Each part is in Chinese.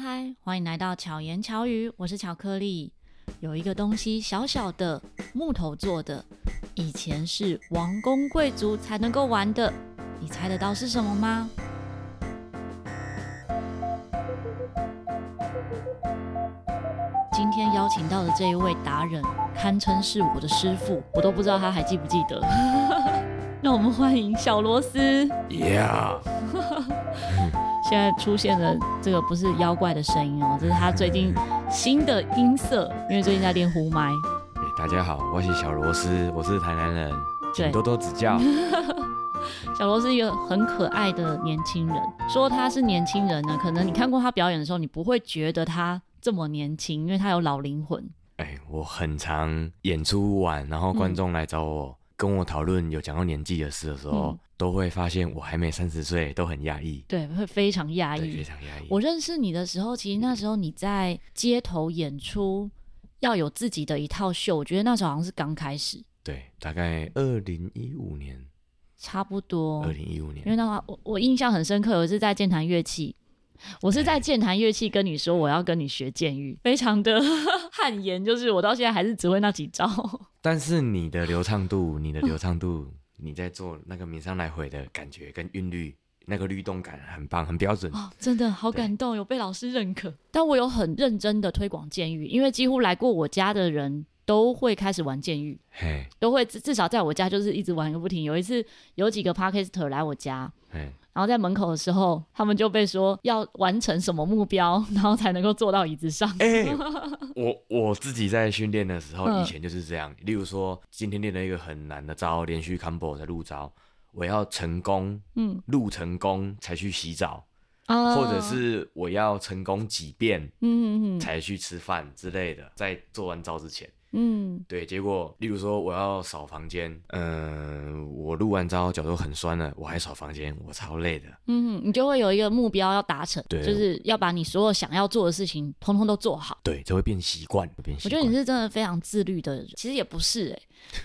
嗨，欢迎来到巧言巧语，我是巧克力。有一个东西小小的，木头做的，以前是王公贵族才能够玩的，你猜得到是什么吗？今天邀请到的这一位达人，堪称是我的师傅，我都不知道他还记不记得。那我们欢迎小螺丝。Yeah。现在出现的这个不是妖怪的声音哦，这是他最近新的音色，因为最近在练呼麦。大家好，我是小螺丝，我是台南人，请多多指教。小罗是一个很可爱的年轻人，说他是年轻人呢，可能你看过他表演的时候，你不会觉得他这么年轻，因为他有老灵魂。哎，我很常演出完，然后观众来找我。嗯跟我讨论有讲到年纪的事的时候，嗯、都会发现我还没三十岁，都很压抑。对，会非常压抑，非常压抑。我认识你的时候，其实那时候你在街头演出，要有自己的一套秀。我觉得那时候好像是刚开始。对，大概二零一五年，差不多。二零一五年，因为那话我我印象很深刻，有一次在健谈乐器。我是在健谈乐器跟你说我要跟你学剑玉，非常的 汗颜，就是我到现在还是只会那几招。但是你的流畅度，你的流 畅度，你在做那个名上来回的感觉跟韵律，那个律动感很棒，很标准。哦，真的好感动，有被老师认可。但我有很认真的推广监狱，因为几乎来过我家的人都会开始玩监狱，嘿，都会至至少在我家就是一直玩个不停。有一次有几个 Podcaster 来我家，嘿。然后在门口的时候，他们就被说要完成什么目标，然后才能够坐到椅子上。哎、欸，我我自己在训练的时候，以前就是这样。例如说，今天练了一个很难的招，连续 combo 的入招，我要成功，嗯，入成功才去洗澡，嗯、或者是我要成功几遍，嗯，才去吃饭之类的，在做完招之前。嗯，对，结果例如说我要扫房间，嗯、呃，我录完招脚都很酸了，我还扫房间，我超累的。嗯，你就会有一个目标要达成，对，就是要把你所有想要做的事情通通都做好。对，就会变习惯，变习惯。我觉得你是真的非常自律的人，其实也不是哎、欸。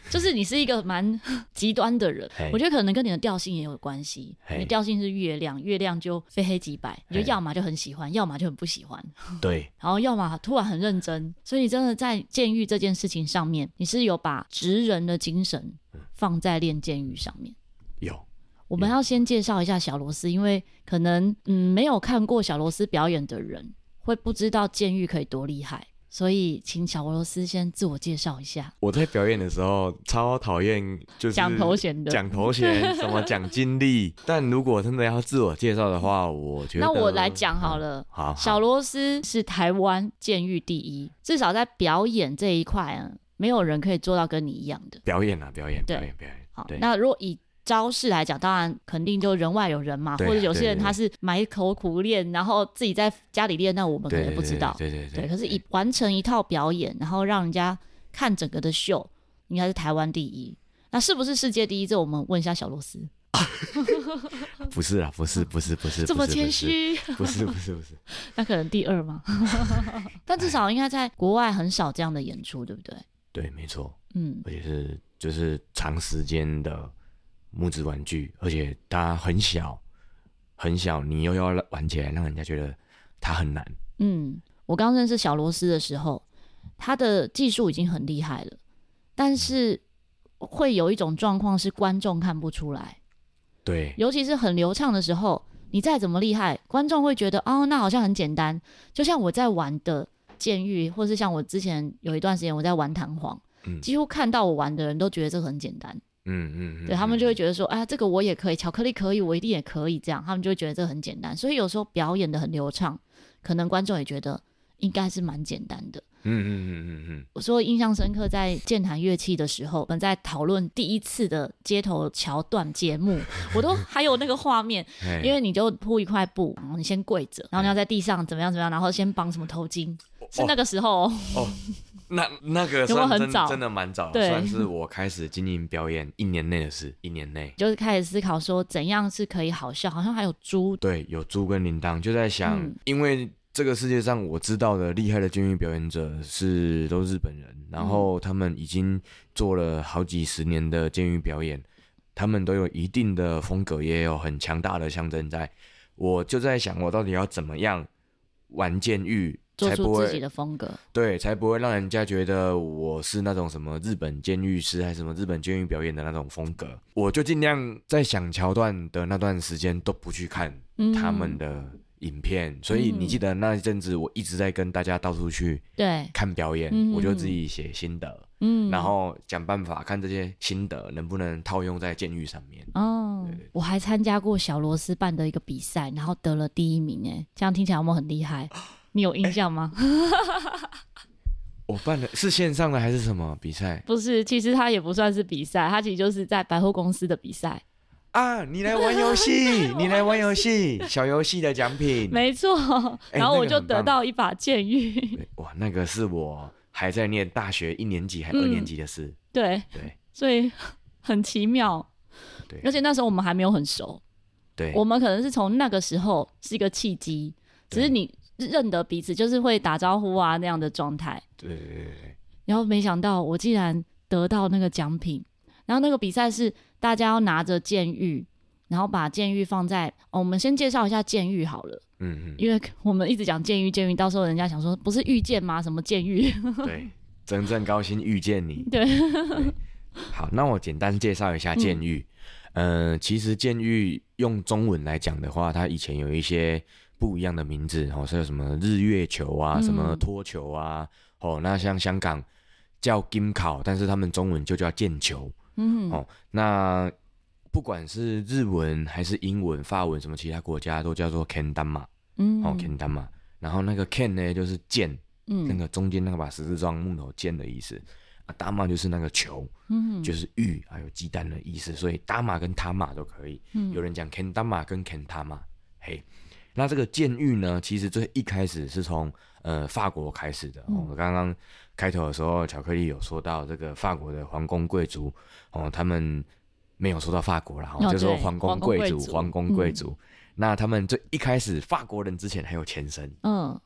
就是你是一个蛮极端的人，我觉得可能跟你的调性也有关系。你调性是月亮，月亮就非黑即白，你就要么就很喜欢，要么就很不喜欢。对，然后要么突然很认真，所以你真的在监狱这件事情上面，你是有把职人的精神放在练监狱上面。有，我们要先介绍一下小螺丝，因为可能嗯没有看过小螺丝表演的人会不知道监狱可以多厉害。所以，请小罗斯先自我介绍一下。我在表演的时候超讨厌，就是讲头衔的，讲头衔，什么讲经历。但如果真的要自我介绍的话，我觉得那我来讲好了。嗯、好，好，小罗斯是台湾监狱第一，至少在表演这一块啊，没有人可以做到跟你一样的表演啊，表演，表演，表演。好，那如果以招式来讲，当然肯定就人外有人嘛，或者有些人他是埋头苦练，然后自己在家里练，那我们可能不知道。对对对。对，可是以完成一套表演，然后让人家看整个的秀，应该是台湾第一。那是不是世界第一？这我们问一下小螺丝。不是啊，不是，不是，不是。这么谦虚？不是，不是，不是。那可能第二吗？但至少应该在国外很少这样的演出，对不对？对，没错。嗯，而且是就是长时间的。木质玩具，而且它很小，很小，你又要玩起来，让人家觉得它很难。嗯，我刚认识小螺丝的时候，他的技术已经很厉害了，但是会有一种状况是观众看不出来。对，尤其是很流畅的时候，你再怎么厉害，观众会觉得哦，那好像很简单。就像我在玩的监狱，或是像我之前有一段时间我在玩弹簧，嗯，几乎看到我玩的人都觉得这个很简单。嗯嗯，嗯对，他们就会觉得说，啊，这个我也可以，巧克力可以，我一定也可以，这样，他们就会觉得这很简单。所以有时候表演的很流畅，可能观众也觉得应该是蛮简单的。嗯嗯嗯嗯嗯。我说印象深刻，在健谈乐器的时候，我们在讨论第一次的街头桥段节目，我都 还有那个画面，因为你就铺一块布，然后你先跪着，然后你要在地上怎么样怎么样，然后先绑什么头巾，是那个时候。哦。哦那那个算真真的蛮早，对。算是我开始经营表演一年内的事，一年内。就是开始思考说怎样是可以好笑，好像还有猪，对，有猪跟铃铛，就在想，嗯、因为这个世界上我知道的厉害的监狱表演者是都是日本人，然后他们已经做了好几十年的监狱表演，他们都有一定的风格，也有很强大的象征在，我就在想，我到底要怎么样玩剑玉。做才不会出自己的风格，对，才不会让人家觉得我是那种什么日本监狱师，还是什么日本监狱表演的那种风格。我就尽量在想桥段的那段时间都不去看他们的影片。嗯、所以你记得那一阵子，我一直在跟大家到处去对看表演，我就自己写心得，嗯，然后想办法看这些心得能不能套用在监狱上面。哦，对对对，我还参加过小螺丝办的一个比赛，然后得了第一名，哎，这样听起来有没有很厉害？你有印象吗？欸、我办的是线上的还是什么比赛？不是，其实它也不算是比赛，它其实就是在百货公司的比赛啊。你来玩游戏，你来玩游戏，小游戏的奖品，没错。然后我就得到一把剑玉、欸。哇，那个是我还在念大学一年级还二年级的事。嗯、对对，所以很奇妙。对，而且那时候我们还没有很熟。对，我们可能是从那个时候是一个契机，只是你。认得彼此就是会打招呼啊那样的状态。对对对对。然后没想到我竟然得到那个奖品，然后那个比赛是大家要拿着监狱，然后把监狱放在哦，我们先介绍一下监狱好了。嗯嗯。因为我们一直讲监狱，监狱，到时候人家想说不是遇见吗？什么监狱？对，真正高兴遇见你。对。对。好，那我简单介绍一下监狱。嗯、呃，其实监狱用中文来讲的话，它以前有一些。不一样的名字哦，是有什么日月球啊，什么托球啊，嗯、哦，那像香港叫金考，但是他们中文就叫剑球，嗯，哦，那不管是日文还是英文、法文，什么其他国家都叫做 kendama，嗯，哦，kendama，然后那个 ken 呢就是剑，嗯，那个中间那个把十字状木头剑的意思，啊，dama 就是那个球，嗯，就是玉还有鸡蛋的意思，所以 dama 跟 tama 都可以，嗯，有人讲 kendama 跟 kentama，嘿。那这个监狱呢，其实最一开始是从呃法国开始的。我刚刚开头的时候，巧克力有说到这个法国的皇宫贵族哦，他们没有说到法国啦，就说皇宫贵族，皇宫贵族。那他们最一开始法国人之前还有前身，嗯，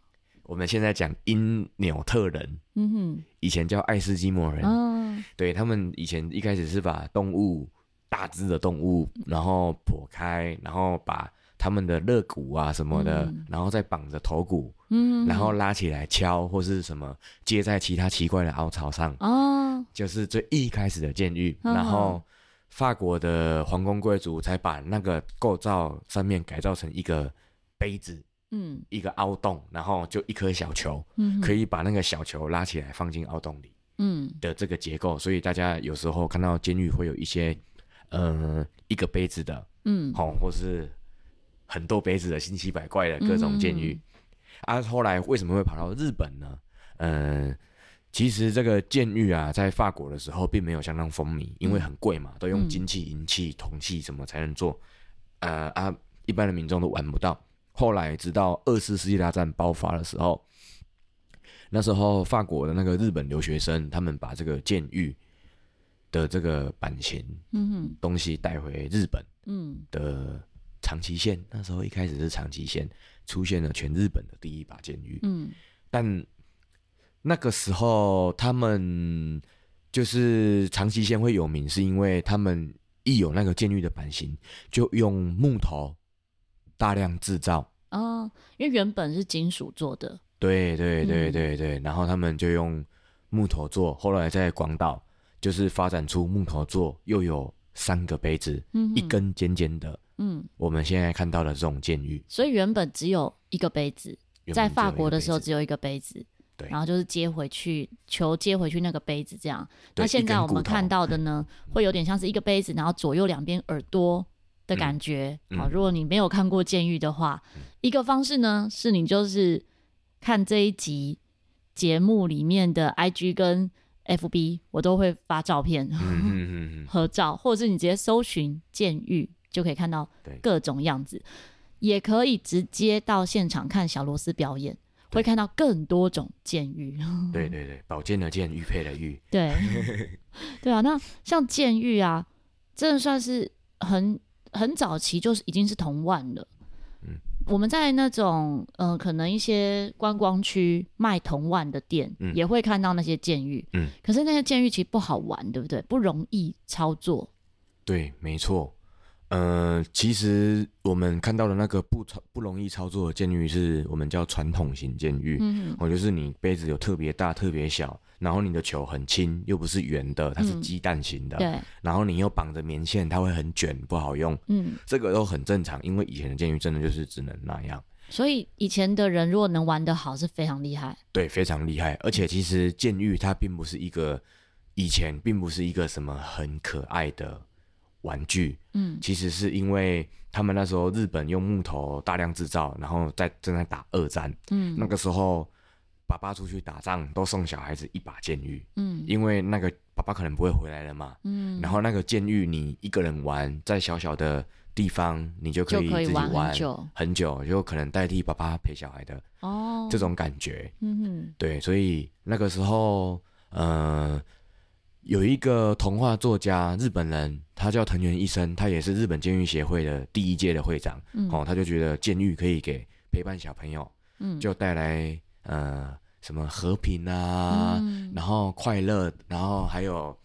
我们现在讲因纽特人，嗯哼，以前叫爱斯基摩人，嗯，对他们以前一开始是把动物大只的动物，然后剖开，然后把。他们的肋骨啊什么的，嗯、然后再绑着头骨，嗯，然后拉起来敲或是什么接在其他奇怪的凹槽上，哦，就是最一开始的监狱，哦、然后法国的皇宫贵族才把那个构造上面改造成一个杯子，嗯，一个凹洞，然后就一颗小球，嗯，可以把那个小球拉起来放进凹洞里，嗯。的这个结构，所以大家有时候看到监狱会有一些，呃，一个杯子的，嗯，好，或是。很多杯子的新奇百怪的各种监狱，嗯、啊，后来为什么会跑到日本呢？嗯、呃，其实这个监狱啊，在法国的时候并没有相当风靡，因为很贵嘛，都用金器、银器、铜器什么才能做，呃啊，一般的民众都玩不到。后来直到二次世界大战爆发的时候，那时候法国的那个日本留学生，他们把这个监狱的这个版型，嗯哼，东西带回日本，嗯的。长崎县那时候一开始是长崎县出现了全日本的第一把监狱，嗯，但那个时候他们就是长崎县会有名，是因为他们一有那个监狱的版型，就用木头大量制造。哦，因为原本是金属做的，对对对对对，嗯、然后他们就用木头做，后来在广岛就是发展出木头做又有三个杯子，嗯、一根尖尖的。嗯，我们现在看到的这种监狱，所以原本只有一个杯子，在法国的时候只有一个杯子，对，然后就是接回去，求接回去那个杯子这样。那现在我们看到的呢，会有点像是一个杯子，然后左右两边耳朵的感觉。好、嗯，如果你没有看过监狱的话，嗯、一个方式呢是你就是看这一集节目里面的 IG 跟 FB，我都会发照片、合照，或者是你直接搜寻剑玉。就可以看到各种样子，也可以直接到现场看小螺丝表演，会看到更多种剑玉。对对对，宝剑的剑，玉佩的玉。对，对啊，那像剑玉啊，真的算是很很早期，就是已经是铜腕了。嗯，我们在那种呃，可能一些观光区卖铜腕的店，嗯、也会看到那些剑玉。嗯，可是那些剑玉其实不好玩，对不对？不容易操作。对，没错。呃，其实我们看到的那个不操不容易操作的监狱，是我们叫传统型监狱。嗯，我就是你杯子有特别大、特别小，然后你的球很轻，又不是圆的，它是鸡蛋型的。嗯、对。然后你又绑着棉线，它会很卷，不好用。嗯，这个都很正常，因为以前的监狱真的就是只能那样。所以以前的人如果能玩得好，是非常厉害。对，非常厉害。而且其实监狱它并不是一个，以前并不是一个什么很可爱的。玩具，嗯，其实是因为他们那时候日本用木头大量制造，然后在正在打二战，嗯，那个时候爸爸出去打仗都送小孩子一把剑玉，嗯，因为那个爸爸可能不会回来了嘛，嗯，然后那个剑玉你一个人玩在小小的地方，你就可以自己玩，玩很久，很久就可能代替爸爸陪小孩的哦，这种感觉，嗯哼，对，所以那个时候，呃。有一个童话作家，日本人，他叫藤原一生，他也是日本监狱协会的第一届的会长。嗯，哦，他就觉得监狱可以给陪伴小朋友，嗯，就带来呃什么和平啊，嗯、然后快乐，然后还有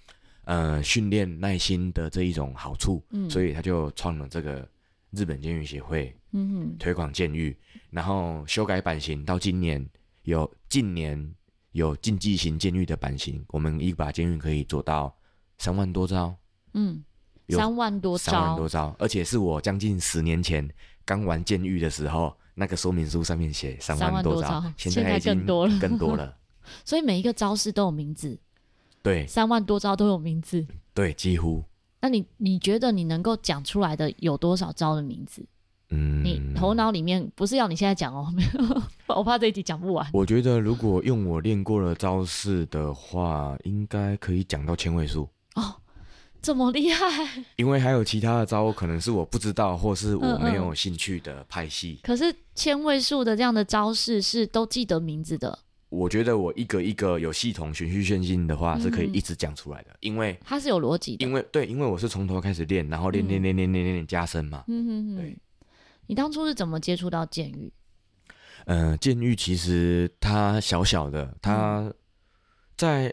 呃训练耐心的这一种好处。嗯，所以他就创了这个日本监狱协会，嗯哼，推广监狱，然后修改版型，到今年有近年。有竞技型监狱的版型，我们一把监狱可以做到三万多招。嗯，三万多招，三万多招，而且是我将近十年前刚玩监狱的时候，那个说明书上面写三万多招，现在已经更多了，更多了。所以每一个招式都有名字。对，三万多招都有名字。对，几乎。那你你觉得你能够讲出来的有多少招的名字？嗯，你头脑里面不是要你现在讲哦，我怕这一集讲不完。我觉得如果用我练过的招式的话，应该可以讲到千位数哦，这么厉害。因为还有其他的招，可能是我不知道，或是我没有兴趣的派系。嗯嗯。可是千位数的这样的招式是都记得名字的。我觉得我一个一个有系统、循序渐进的话，是可以一直讲出来的，因为它是有逻辑的。因为对，因为我是从头开始练，然后练练练练练练加深嘛。嗯嗯嗯，对。你当初是怎么接触到剑玉？呃，监狱其实它小小的，它在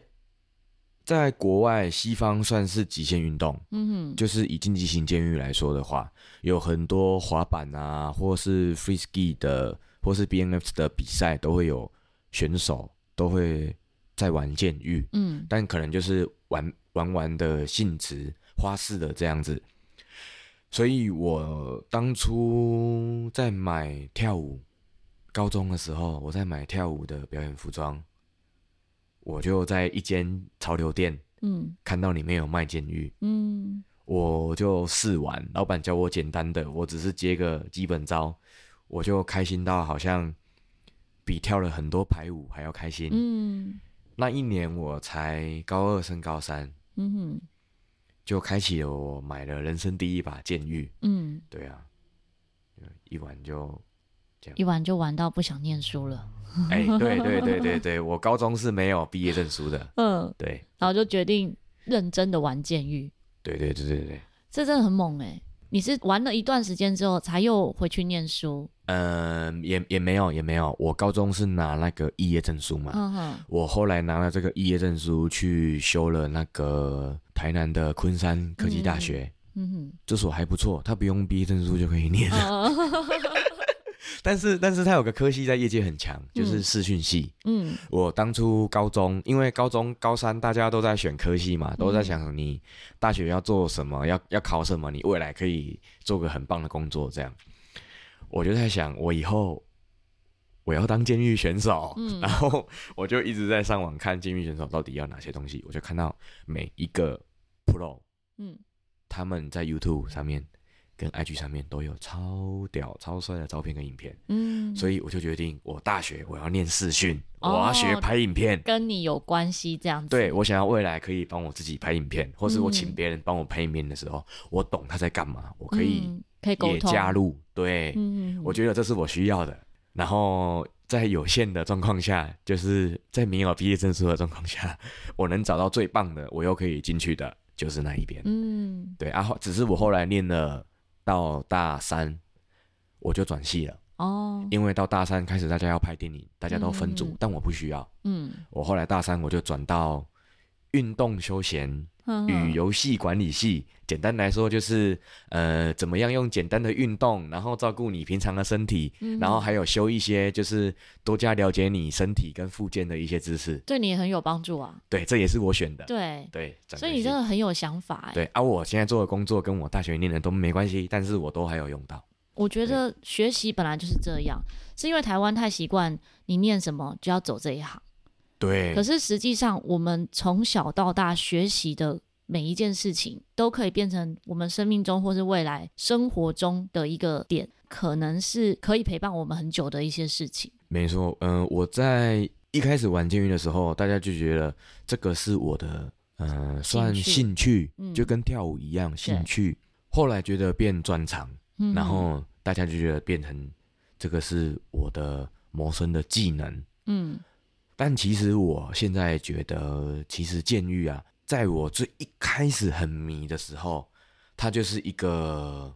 在国外西方算是极限运动。嗯哼，就是以竞技型监狱来说的话，有很多滑板啊，或是 free ski 的，或是 BMX 的比赛，都会有选手都会在玩监狱。嗯，但可能就是玩玩玩的性质，花式的这样子。所以我当初在买跳舞，高中的时候，我在买跳舞的表演服装，我就在一间潮流店，嗯，看到里面有卖剑玉，嗯，我就试玩，老板教我简单的，我只是接个基本招，我就开心到好像比跳了很多排舞还要开心，嗯，那一年我才高二升高三，嗯哼。就开启了我买了人生第一把剑玉，嗯，对啊，一玩就这样，一玩就玩到不想念书了。哎、欸，对对对对对，我高中是没有毕业证书的，嗯，对，然后就决定认真的玩监狱。对对对对对，这真的很猛哎、欸！你是玩了一段时间之后才又回去念书？嗯，也也没有也没有，我高中是拿那个毕业证书嘛，嗯哼，我后来拿了这个毕业证书去修了那个。台南的昆山科技大学，嗯哼，这所还不错，他不用毕业证书就可以念了。但是，但是他有个科系在业界很强，就是视讯系。嗯，我当初高中，因为高中高三大家都在选科系嘛，都在想你大学要做什么，要要考什么，你未来可以做个很棒的工作。这样，我就在想，我以后我要当监狱选手，嗯，然后我就一直在上网看监狱选手到底要哪些东西，我就看到每一个。Pro，嗯，他们在 YouTube 上面跟 IG 上面都有超屌、超帅的照片跟影片，嗯，所以我就决定，我大学我要念视讯，哦，我要学拍影片，跟你有关系这样子。对，我想要未来可以帮我自己拍影片，或是我请别人帮我拍影片的时候，嗯，我懂他在干嘛，我可以可以也加入。对，嗯，我觉得这是我需要的。然后在有限的状况下，就是在没有毕业证书的状况下，我能找到最棒的，我又可以进去的。就是那一边，嗯，对啊，只是我后来念了到大三，我就转系了哦，因为到大三开始大家要拍电影，大家都分组，嗯、但我不需要，嗯，我后来大三我就转到运动休闲与游戏管理系，简单来说就是，呃，怎么样用简单的运动，然后照顾你平常的身体，嗯、然后还有修一些，就是多加了解你身体跟附件的一些知识，对你也很有帮助啊。对，这也是我选的。对对，所以你真的很有想法哎。对，而、啊、我现在做的工作跟我大学念的都没关系，但是我都还有用到。我觉得学习本来就是这样，是因为台湾太习惯你念什么就要走这一行。对，可是实际上，我们从小到大学习的每一件事情，都可以变成我们生命中或是未来生活中的一个点，可能是可以陪伴我们很久的一些事情。没错，嗯、呃，我在一开始玩监狱的时候，大家就觉得这个是我的，嗯、呃，算兴趣，嗯、就跟跳舞一样兴趣。后来觉得变专长，嗯、然后大家就觉得变成这个是我的谋生的技能，嗯。但其实我现在觉得，其实监狱啊，在我最一开始很迷的时候，它就是一个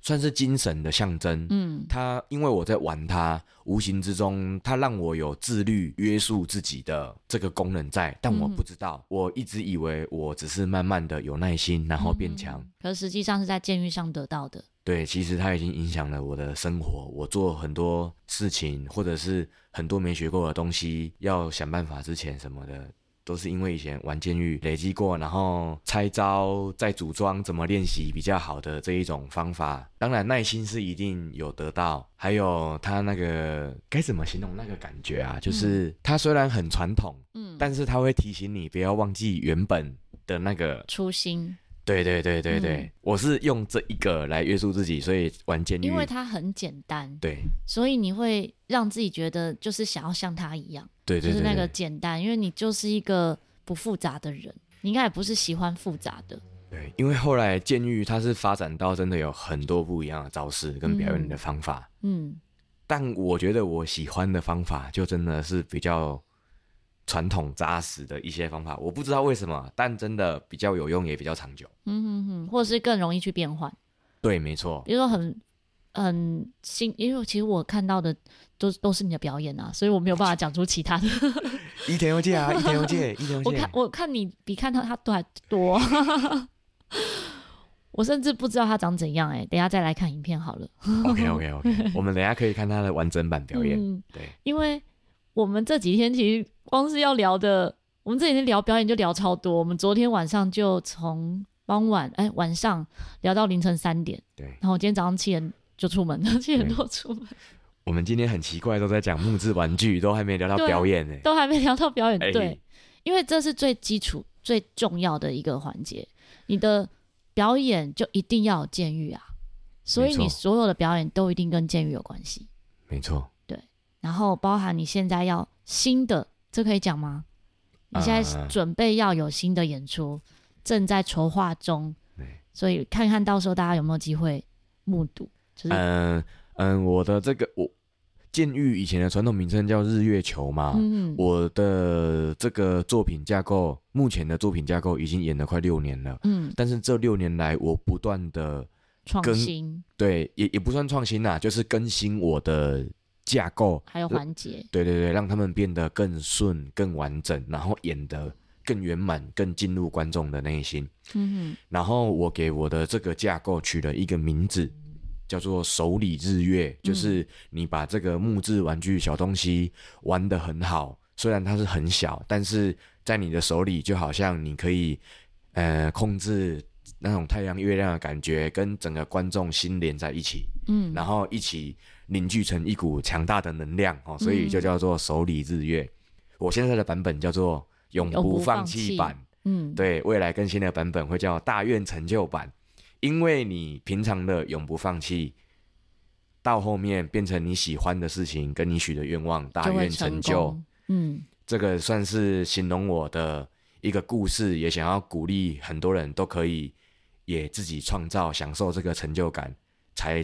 算是精神的象征。嗯，它因为我在玩它，无形之中它让我有自律、约束自己的这个功能在。但我不知道，嗯、我一直以为我只是慢慢的有耐心，然后变强。嗯、可实际上是在监狱上得到的。对，其实它已经影响了我的生活。我做很多事情，或者是很多没学过的东西，要想办法之前什么的，都是因为以前玩监狱累积过，然后拆招再组装，怎么练习比较好的这一种方法。当然，耐心是一定有得到，还有他那个该怎么形容那个感觉啊？就是它虽然很传统，嗯，但是他会提醒你不要忘记原本的那个初心。对对对对对，嗯、我是用这一个来约束自己，所以玩监狱，因为它很简单，对，所以你会让自己觉得就是想要像他一样，对，对对，就是那个简单，因为你就是一个不复杂的人，你应该也不是喜欢复杂的，对，因为后来监狱它是发展到真的有很多不一样的招式跟表演的方法，嗯，嗯，但我觉得我喜欢的方法就真的是比较。传统扎实的一些方法，我不知道为什么，但真的比较有用，也比较长久。嗯哼哼，或者是更容易去变换。对，没错。比如说很很新，因为其实我看到的都都是你的表演啊，所以我没有办法讲出其他的。伊藤悠介啊，伊藤悠介，伊藤悠介。我看我看你比看到他都还多，我甚至不知道他长怎样哎、欸，等一下再来看影片好了。OK OK OK，我们等一下可以看他的完整版表演。嗯、对，因为我们这几天其实。光是要聊的，我们这几天聊表演就聊超多。我们昨天晚上就从傍晚哎、欸、晚上聊到凌晨三点，对。然后我今天早上七点就出门了，七点多出门。我们今天很奇怪，都在讲木质玩具，都还没聊到表演呢，都还没聊到表演。欸、对，因为这是最基础、最重要的一个环节。你的表演就一定要有监狱啊，所以你所有的表演都一定跟监狱有关系。没错。对，然后包含你现在要新的。这可以讲吗？你现在准备要有新的演出，呃、正在筹划中，所以看看到时候大家有没有机会目睹。嗯、就、嗯、是嗯嗯，我的这个我剑玉以前的传统名称叫日月球嘛，嗯、我的这个作品架构，目前的作品架构已经演了快六年了，嗯，但是这六年来我不断的创新，对，也也不算创新啦，就是更新我的。架构还有环节，对对对，让他们变得更顺、更完整，然后演得更圆满、更进入观众的内心。嗯哼。然后我给我的这个架构取了一个名字，叫做“手里日月”，嗯、就是你把这个木质玩具小东西玩得很好，虽然它是很小，但是在你的手里就好像你可以呃控制那种太阳、月亮的感觉，跟整个观众心连在一起。嗯，然后一起。凝聚成一股强大的能量哦，所以就叫做手里日月。嗯、我现在的版本叫做永不放弃版，嗯，对，未来更新的版本会叫大愿成就版，因为你平常的永不放弃，到后面变成你喜欢的事情，跟你许的愿望，大愿成就，嗯，这个算是形容我的一个故事，也想要鼓励很多人都可以也自己创造，享受这个成就感，才。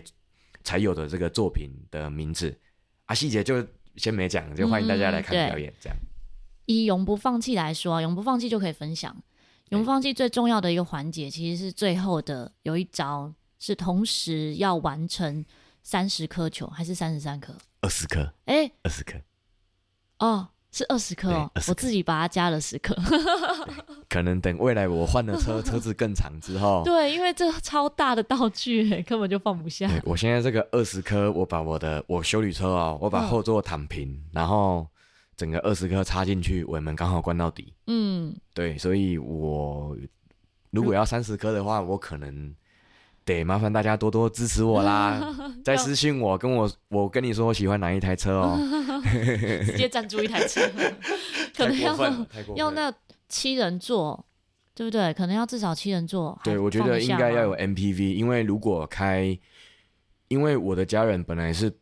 才有的这个作品的名字啊，细节就先没讲，就欢迎大家来看表演。这样，以永不放弃来说，啊永不放弃就可以分享。永不放弃最重要的一个环节，其实是最后的有一招，是同时要完成三十颗球，还是三十三颗？二十颗。哎，二十颗。哦，是二十颗哦，我自己把它加了十颗。可能等未来我换了车，车子更长之后。对，因为这超大的道具，根本就放不下。我现在这个二十颗，我把我的我修理车哦，我把后座躺平，嗯、然后整个二十颗插进去，尾门刚好关到底。嗯，对，所以我如果要三十颗的话，我可能。得麻烦大家多多支持我啦！再私信我，跟我我跟你说我喜欢哪一台车哦 直接赞助一台车，可能要要那七人座，对不对？可能要至少七人座。对，我觉得应该要有 MPV，因为如果开，因为我的家人本来是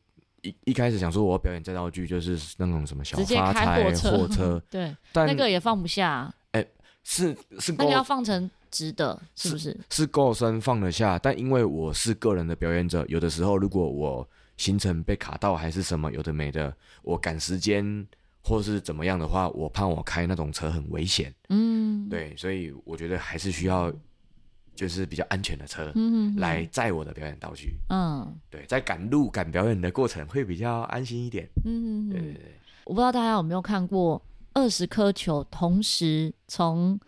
一一开始想说我要表演这道具，就是那种什么小发财货车，对，但那个也放不下。哎，是是，那个要放成。值得是不是？是够深放得下，但因为我是个人的表演者，有的时候如果我行程被卡到还是什么有的没的，我赶时间或是怎么样的话，我怕我开那种车很危险。嗯，对，所以我觉得还是需要就是比较安全的车，嗯，来载我的表演道具。嗯，对，在赶路赶表演的过程会比较安心一点。嗯，对对对。我不知道大家有没有看过二十颗球同时从。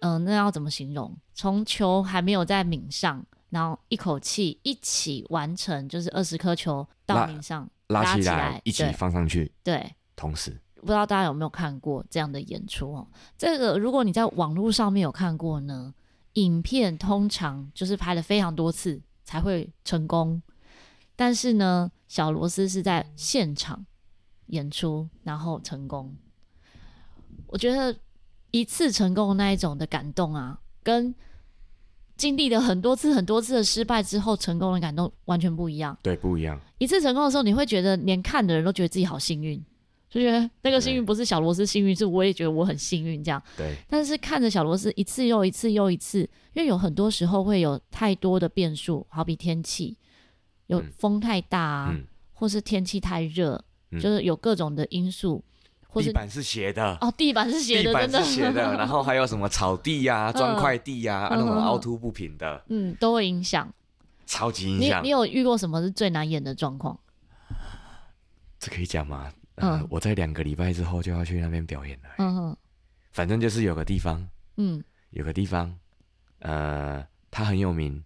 嗯、呃，那要怎么形容？从球还没有在皿上，然后一口气一起完成，就是二十颗球到皿上拉，拉起来，拉起来一起放上去。对，同时，不知道大家有没有看过这样的演出哦？这个如果你在网络上面有看过呢，影片通常就是拍了非常多次才会成功，但是呢，小罗斯是在现场演出然后成功，我觉得。一次成功的那一种的感动啊，跟经历了很多次、很多次的失败之后成功的感动完全不一样。对，不一样。一次成功的时候，你会觉得连看的人都觉得自己好幸运，就觉得那个幸运不是小螺丝幸运，是我也觉得我很幸运这样。对。但是看着小螺丝一次又一次又一次，因为有很多时候会有太多的变数，好比天气，有风太大啊，嗯、或是天气太热，嗯、就是有各种的因素。地板是斜的哦，地板是斜的，地板是斜的，然后还有什么草地呀、砖块地呀，那种凹凸不平的，嗯，都会影响，超级影响。你你有遇过什么是最难演的状况？这可以讲吗？嗯，我在两个礼拜之后就要去那边表演了。嗯哼，反正就是有个地方，嗯，有个地方，呃，它很有名。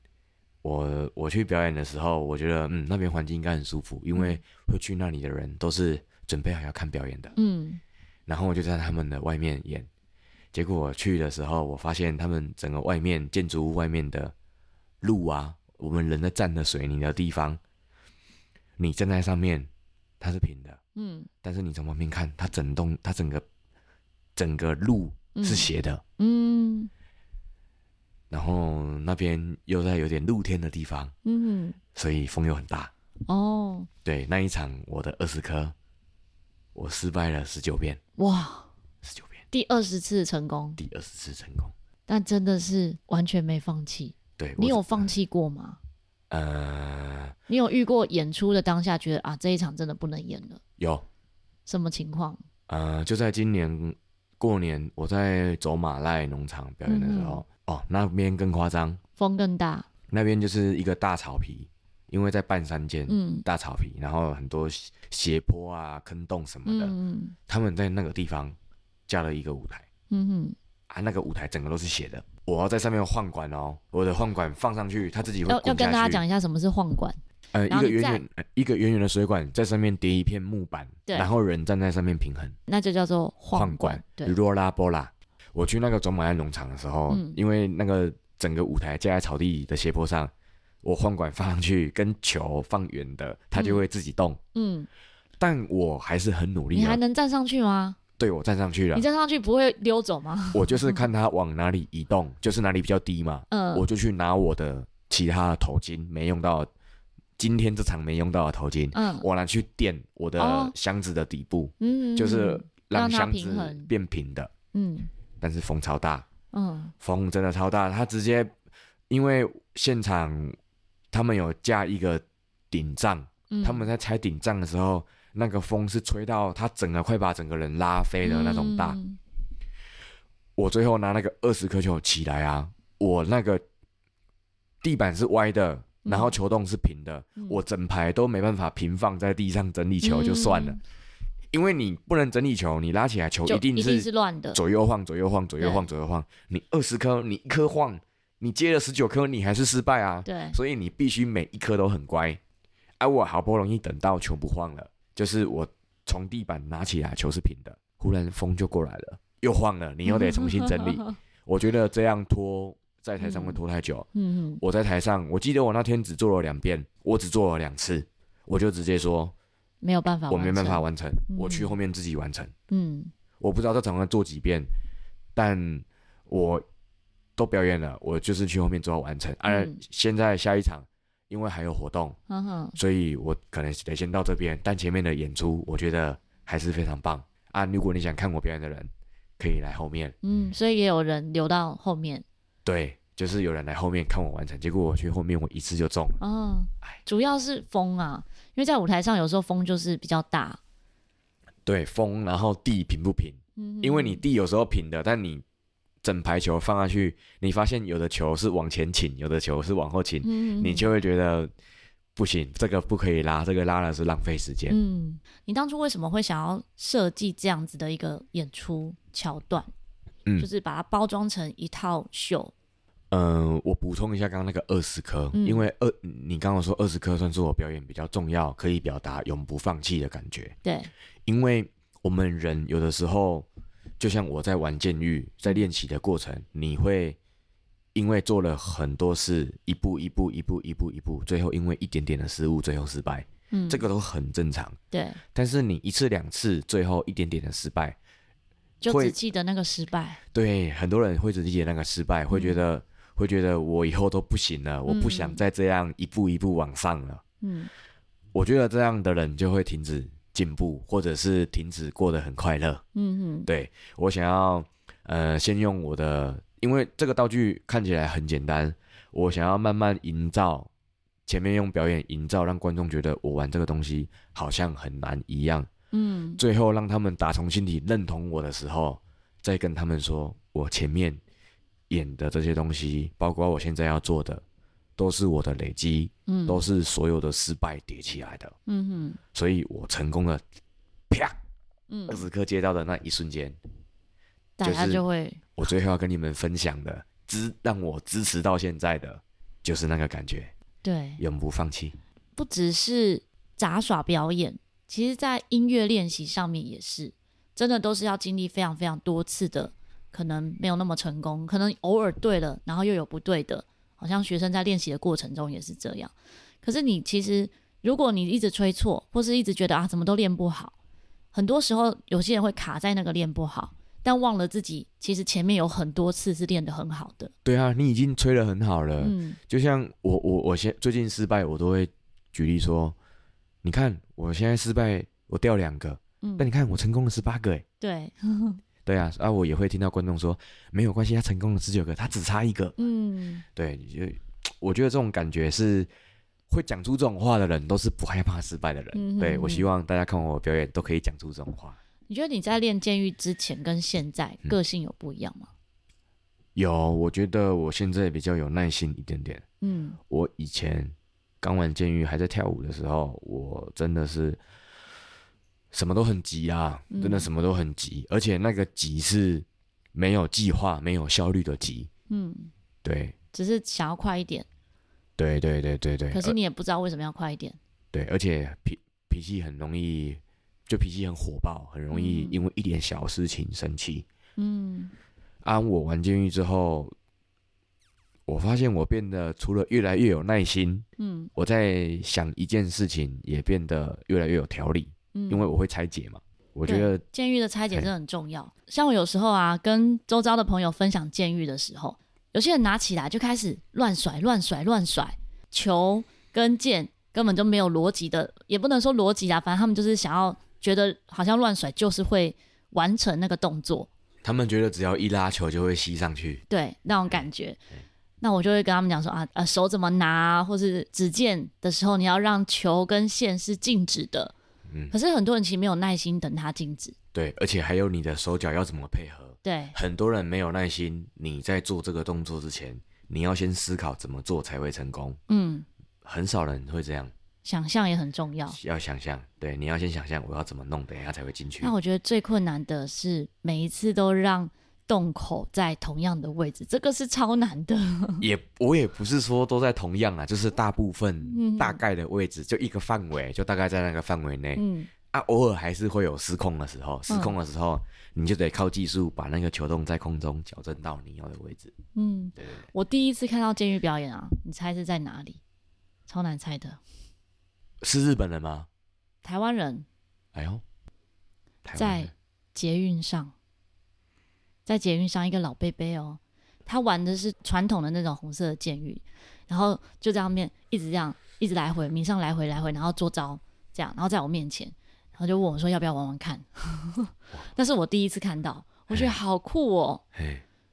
我我去表演的时候，我觉得嗯，那边环境应该很舒服，因为会去那里的人都是。准备好要看表演的，嗯，然后我就在他们的外面演，结果我去的时候，我发现他们整个外面建筑物外面的路啊，我们人在站的水泥的地方，你站在上面，它是平的，嗯，但是你从旁边看，它整栋，它整个整个路是斜的，嗯，然后那边又在有点露天的地方，嗯，所以风又很大，哦，对，那一场我的二十颗。我失败了十九遍，哇，十九遍，第二十次成功，第二十次成功，但真的是完全没放弃。对，你有放弃过吗？呃，你有遇过演出的当下觉得啊，这一场真的不能演了？有，什么情况？呃，就在今年过年，我在走马濑农场表演的时候，嗯、哦，那边更夸张，风更大，那边就是一个大草皮。因为在半山间，嗯，大草皮，然后很多斜坡啊、坑洞什么的，嗯，他们在那个地方架了一个舞台，嗯哼，啊，那个舞台整个都是斜的，我要在上面晃管哦，我的晃管放上去，它自己会。要要跟大家讲一下什么是晃管，呃，一个圆圆一个圆圆的水管在上面叠一片木板，对，然后人站在上面平衡，那就叫做晃管，对，Rolla Bola。我去那个走马濑农场的时候，嗯，因为那个整个舞台架在草地的斜坡上。我换管放上去，跟球放远的，它就会自己动。嗯，但我还是很努力。你还能站上去吗？对，我站上去了。你站上去不会溜走吗？我就是看它往哪里移动，就是哪里比较低嘛。嗯，我就去拿我的其他的头巾，没用到，今天这场没用到的头巾，嗯，我拿去垫我的箱子的底部，嗯，就是让箱子变平的。嗯，但是风超大，嗯，风真的超大，它直接因为现场。他们有架一个顶帐，嗯、他们在拆顶帐的时候，那个风是吹到他整个快把整个人拉飞的那种大。嗯、我最后拿那个二十颗球起来啊，我那个地板是歪的，然后球洞是平的，嗯、我整排都没办法平放在地上整理球就算了，嗯、因为你不能整理球，你拉起来球一定是乱的，左右晃，左右晃，左右晃，左右晃。你二十颗，你一颗晃，你接了十九颗，你还是失败啊。对，所以你必须每一颗都很乖。哎，我好不容易等到球不晃了，就是我从地板拿起来，球是平的，忽然风就过来了，又晃了，你又得重新整理。我觉得这样拖在台上会拖太久。嗯嗯，我在台上，我记得我那天只做了两遍，我只做了两次，我就直接说。没有办法，我没办法完成，我去后面自己完成。嗯，我不知道这场要做几遍，但我都表演了，我就是去后面做到完成。而现在下一场，因为还有活动，所以我可能得先到这边。但前面的演出，我觉得还是非常棒啊！如果你想看我表演的人，可以来后面。嗯，所以也有人留到后面。对，就是有人来后面看我完成，结果我去后面，我一次就中了。哦，主要是风啊。因为在舞台上，有时候风就是比较大，对风，然后地平不平？嗯，因为你地有时候平的，但你整排球放下去，你发现有的球是往前倾，有的球是往后倾，嗯，你就会觉得不行，这个不可以拉，这个拉了是浪费时间。嗯，你当初为什么会想要设计这样子的一个演出桥段？嗯，就是把它包装成一套秀。嗯，我补充一下刚刚那个二十颗，嗯、因为二你刚刚说二十颗算是我表演比较重要，可以表达永不放弃的感觉。对，因为我们人有的时候，就像我在玩监狱，在练习的过程，你会因为做了很多事，一步一步一步一步一步，最后因为一点点的失误，最后失败。嗯，这个都很正常。对，但是你一次两次，最后一点点的失败，就只记得那个失败。对，很多人会只记得那个失败，会觉得。会觉得我以后都不行了，我不想再这样一步一步往上了。嗯，我觉得这样的人就会停止进步，或者是停止过得很快乐。嗯哼，对，我想要呃先用我的，因为这个道具看起来很简单，我想要慢慢营造，前面用表演营造，让观众觉得我玩这个东西好像很难一样。嗯，最后让他们打从心底认同我的时候，再跟他们说我前面。演的这些东西，包括我现在要做的，都是我的累积，嗯，都是所有的失败叠起来的，嗯哼，所以我成功了，啪，嗯，二十颗接到的那一瞬间，大家就会，我最后要跟你们分享的，支让我支持到现在的，就是那个感觉，对，永不放弃，不只是杂耍表演，其实在音乐练习上面也是，真的都是要经历非常非常多次的。可能没有那么成功，可能偶尔对了，然后又有不对的，好像学生在练习的过程中也是这样。可是你其实，如果你一直吹错，或是一直觉得啊怎么都练不好，很多时候有些人会卡在那个练不好，但忘了自己其实前面有很多次是练得很好的。对啊，你已经吹得很好了。嗯，就像我我我现最近失败，我都会举例说，你看我现在失败，我掉两个，嗯，但你看我成功了十八个，哎，对。对啊，啊，我也会听到观众说没有关系，他成功了十九个，他只差一个。嗯，对，就我觉得这种感觉是会讲出这种话的人，都是不害怕失败的人。对，我希望大家看我表演都可以讲出这种话。你觉得你在练监狱之前跟现在个性有不一样吗？嗯、有，我觉得我现在比较有耐心一点点。嗯，我以前刚玩监狱还在跳舞的时候，我真的是。什么都很急啊，真的什么都很急，嗯、而且那个急是没有计划、没有效率的急。嗯，对，只是想要快一点。对对对对对。可是你也不知道为什么要快一点。对，而且脾脾气很容易，就脾气很火爆，很容易因为一点小事情生气。嗯。啊，我玩监狱之后，我发现我变得除了越来越有耐心，嗯，我在想一件事情也变得越来越有条理。因为我会拆解嘛，我觉得监狱的拆解真的很重要。像我有时候啊，跟周遭的朋友分享监狱的时候，有些人拿起来就开始乱甩、乱甩、乱甩，球跟剑根本就没有逻辑的，也不能说逻辑啊，反正他们就是想要觉得好像乱甩就是会完成那个动作。他们觉得只要一拉球就会吸上去，对那种感觉。那我就会跟他们讲说啊，呃，手怎么拿，或是指剑的时候，你要让球跟线是静止的。可是很多人其实没有耐心等它静止，对，而且还有你的手脚要怎么配合，对，很多人没有耐心。你在做这个动作之前，你要先思考怎么做才会成功，嗯，很少人会这样，想象也很重要，要想象，对，你要先想象我要怎么弄，等一下才会进去。那我觉得最困难的是每一次都让洞口在同样的位置，这个是超难的。也我也不是说都在同样啊，就是大部分大概的位置，嗯、就一个范围，就大概在那个范围内。嗯啊，偶尔还是会有失控的时候，失控的时候，嗯、你就得靠技术把那个球洞在空中矫正到你要的位置。嗯，对，对，对。我第一次看到监狱表演啊，你猜是在哪里？超难猜的。是日本人吗？台湾人。哎呦，在捷运上，在捷运上一个老伯伯哦，他玩的是传统的那种红色的监狱，然后就在上面一直这样，一直来回，迷上来回来回，然后做招这样，然后在我面前。然后就问我说：“要不要玩玩看？” 那是我第一次看到，我觉得好酷哦。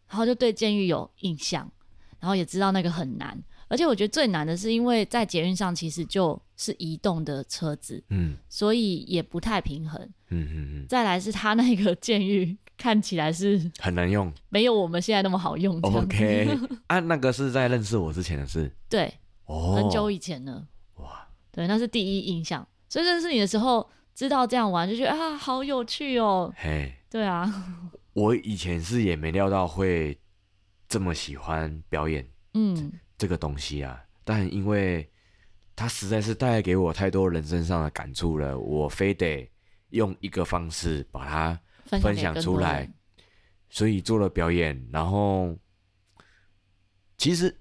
然后就对监狱有印象，然后也知道那个很难。而且我觉得最难的是，因为在捷运上其实就是移动的车子，嗯，所以也不太平衡。嗯嗯嗯。再来是他那个监狱看起来是很难用，没有我们现在那么好用。OK，啊，那个是在认识我之前的事。对，哦，很久以前了。哇，对，那是第一印象。所以认识你的时候。知道这样玩就觉得啊，好有趣哦。嘿，对啊，我以前是也没料到会这么喜欢表演，嗯，这个东西啊。但因为它实在是带给我太多人生上的感触了，我非得用一个方式把它分享出来，所以做了表演。然后其实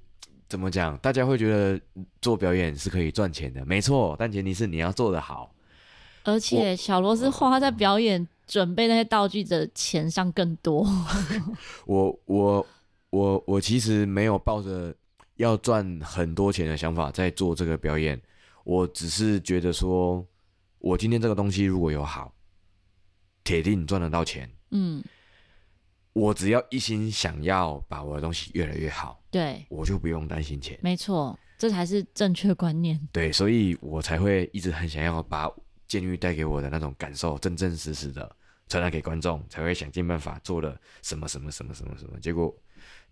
怎么讲，大家会觉得做表演是可以赚钱的，没错。但前提是你要做得好。而且小罗是花在表演准备那些道具的钱上更多。我我我我其实没有抱着要赚很多钱的想法在做这个表演，我只是觉得说，我今天这个东西如果有好，铁定赚得到钱。嗯，我只要一心想要把我的东西越来越好，对，我就不用担心钱。没错，这才是正确观念。对，所以我才会一直很想要把。监狱带给我的那种感受，真真实实的传达给观众，才会想尽办法做了什么什么什么什么什么。结果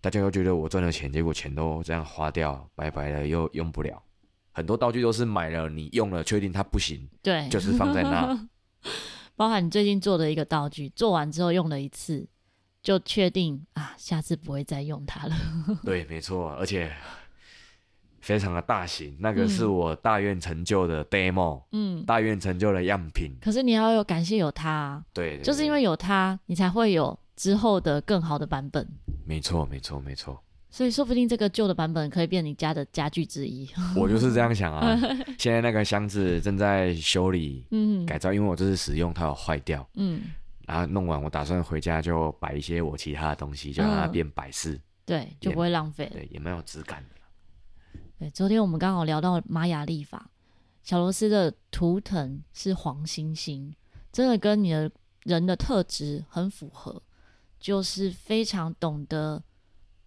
大家又觉得我赚了钱，结果钱都这样花掉，白白的又用不了。很多道具都是买了，你用了，确定它不行，对，就是放在那。包含你最近做的一个道具，做完之后用了一次，就确定啊，下次不会再用它了。对，没错，而且。非常的大型，那个是我大愿成就的 demo，嗯，大愿成就的样品。可是你要有感谢有它啊，对，对，对，就是因为有它，你才会有之后的更好的版本。没错，没错，没错。所以说不定这个旧的版本可以变你家的家具之一。我就是这样想啊。现在那个箱子正在修理，嗯，改造，因为我这次使用它有坏掉，嗯，然后弄完，我打算回家就摆一些我其他的东西，就让它变摆饰，嗯，对，就不会浪费，对，也蛮有质感的。对，昨天我们刚好聊到玛雅历法，小罗斯的图腾是黄星星，真的跟你的人的特质很符合，就是非常懂得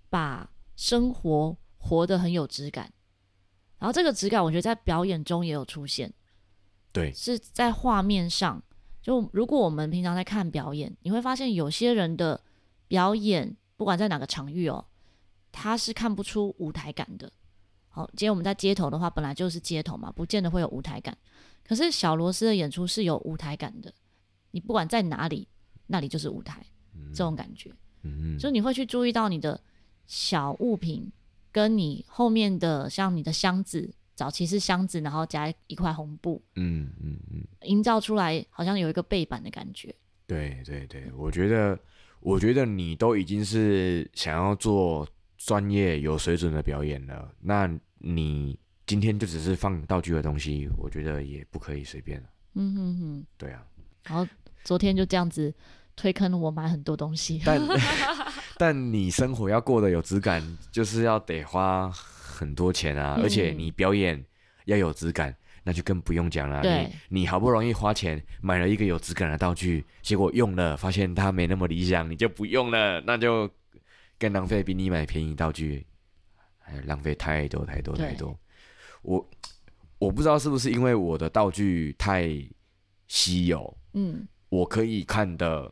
把生活活得很有质感。然后这个质感，我觉得在表演中也有出现，对，是在画面上。就如果我们平常在看表演，你会发现有些人的表演，不管在哪个场域哦，他是看不出舞台感的。好，今天我们在街头的话，本来就是街头嘛，不见得会有舞台感。可是小罗斯的演出是有舞台感的，你不管在哪里，那里就是舞台，嗯、这种感觉。嗯嗯，就你会去注意到你的小物品，跟你后面的像你的箱子，早期是箱子，然后加一块红布，嗯嗯嗯，营造出来好像有一个背板的感觉。对对对，我觉得，我觉得你都已经是想要做。专业有水准的表演了，那你今天就只是放道具的东西，我觉得也不可以随便。嗯哼哼，对啊。然后昨天就这样子推坑我买很多东西，但 但你生活要过得有质感，就是要得花很多钱啊，嗯、而且你表演要有质感，那就更不用讲了。对，你你好不容易花钱买了一个有质感的道具，结果用了发现它没那么理想，你就不用了，那就。更浪费比你买便宜道具还浪费太多太多太多。我我不知道是不是因为我的道具太稀有，嗯，我可以看的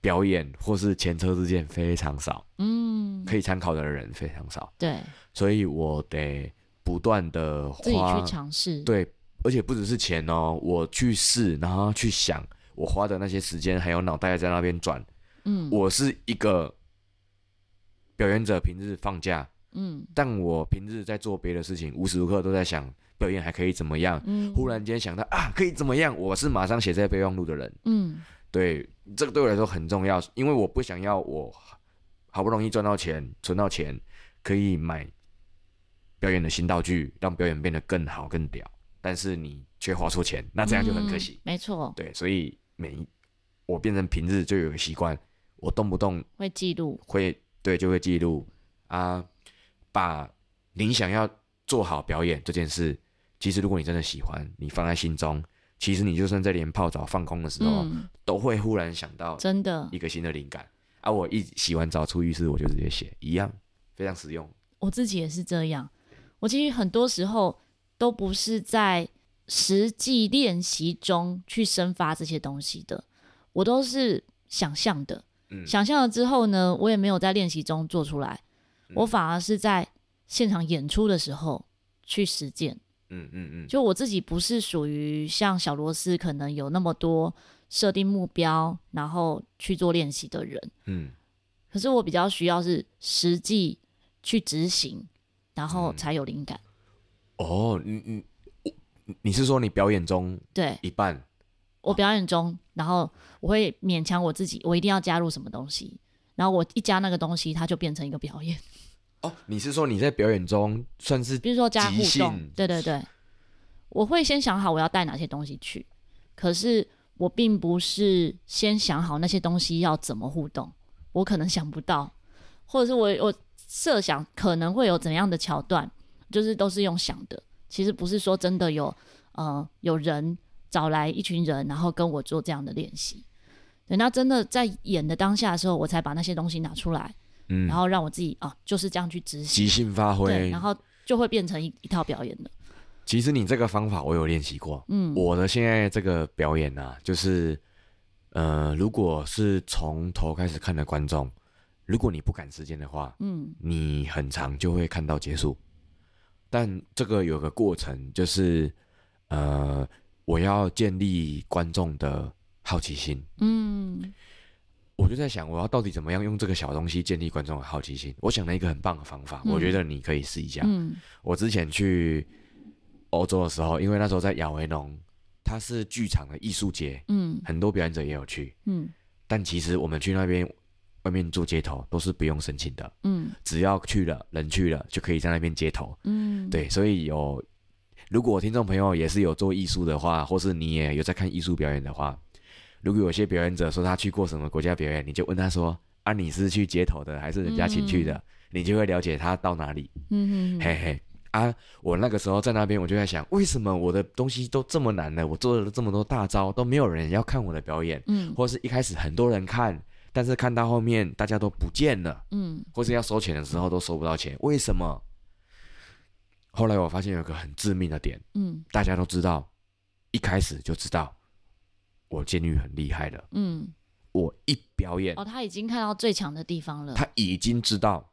表演或是前车之鉴非常少，嗯，可以参考的人非常少，对，所以我得不断的花自己去尝试，对，而且不只是钱哦，我去试，然后去想，我花的那些时间，还有脑袋在那边转。嗯，我是一个表演者，平日放假，嗯，但我平日在做别的事情，无时无刻都在想表演还可以怎么样。嗯，忽然间想到啊，可以怎么样？我是马上写在备忘录的人。嗯，对，这个对我来说很重要，因为我不想要我好不容易赚到钱，存到钱，可以买表演的新道具，让表演变得更好更屌。但是你却花错钱，那这样就很可惜。嗯、没错，对，所以每一我变成平日就有个习惯，我动不动会记录，会对就会记录啊，把你想要做好表演这件事，其实如果你真的喜欢，你放在心中，其实你就算在连泡澡放空的时候，嗯、都会忽然想到真的一个新的灵感。啊，我一洗完澡出浴室，我就直接写，一样非常实用。我自己也是这样，我其实很多时候。都不是在实际练习中去生发这些东西的，我都是想象的。嗯，想象了之后呢，我也没有在练习中做出来，嗯，我反而是在现场演出的时候去实践。嗯嗯嗯，就我自己不是属于像小螺丝可能有那么多设定目标，然后去做练习的人。嗯，可是我比较需要是实际去执行，然后才有灵感。哦，你你你是说你表演中对一半？我表演中，然后我会勉强我自己，我一定要加入什么东西，然后我一加那个东西，它就变成一个表演。哦，你是说你在表演中算是，比如说加互动？对对对，我会先想好我要带哪些东西去，可是我并不是先想好那些东西要怎么互动，我可能想不到，或者是我我设想可能会有怎样的桥段。就是都是用想的，其实不是说真的有，呃，有人找来一群人，然后跟我做这样的练习。等到真的在演的当下的时候，我才把那些东西拿出来，嗯，然后让我自己啊，就是这样去执行，即兴发挥，然后就会变成一一套表演的。其实你这个方法我有练习过，嗯，我的现在这个表演呢、啊，就是，呃，如果是从头开始看的观众，如果你不赶时间的话，嗯，你很长就会看到结束。但这个有个过程，就是，呃，我要建立观众的好奇心。嗯，我就在想，我要到底怎么样用这个小东西建立观众的好奇心？我想了一个很棒的方法，嗯、我觉得你可以试一下。嗯，我之前去欧洲的时候，因为那时候在亚维农，它是剧场的艺术节，嗯，很多表演者也有去，嗯，但其实我们去那边。外面做街头都是不用申请的，嗯，只要去了人去了就可以在那边街头，嗯，对，所以有如果听众朋友也是有做艺术的话，或是你也有在看艺术表演的话，如果有些表演者说他去过什么国家表演，你就问他说啊，你是去街头的还是人家请去的？嗯、你就会了解他到哪里，嗯哼，嘿嘿。啊，我那个时候在那边，我就在想，为什么我的东西都这么难呢？我做了这么多大招都没有人要看我的表演，嗯，或是一开始很多人看。但是看到后面大家都不见了，嗯，或是要收钱的时候都收不到钱，为什么？后来我发现有个很致命的点，嗯，大家都知道，一开始就知道我监狱很厉害的，嗯，我一表演，哦，他已经看到最强的地方了，他已经知道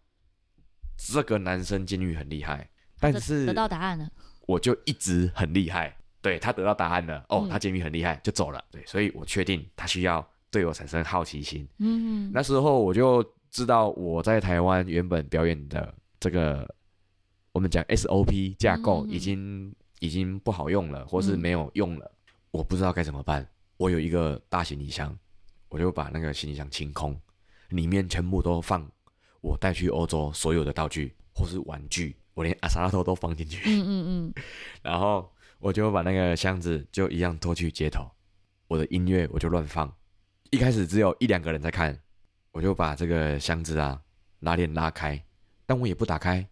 这个男生监狱很厉害，但是得到答案了，我就一直很厉害，对，他得到答案了，哦，他监狱很厉害就走了，对，所以我确定他需要。对我产生好奇心，嗯，那时候我就知道我在台湾原本表演的这个，我们讲 SOP 架构已经、嗯、已经不好用了，或是没有用了，嗯、我不知道该怎么办。我有一个大行李箱，我就把那个行李箱清空，里面全部都放我带去欧洲所有的道具或是玩具，我连阿萨拉托都放进去，嗯嗯嗯，然后我就把那个箱子就一样拖去街头，我的音乐我就乱放。一开始只有一两个人在看，我就把这个箱子啊拉链拉开，但我也不打开，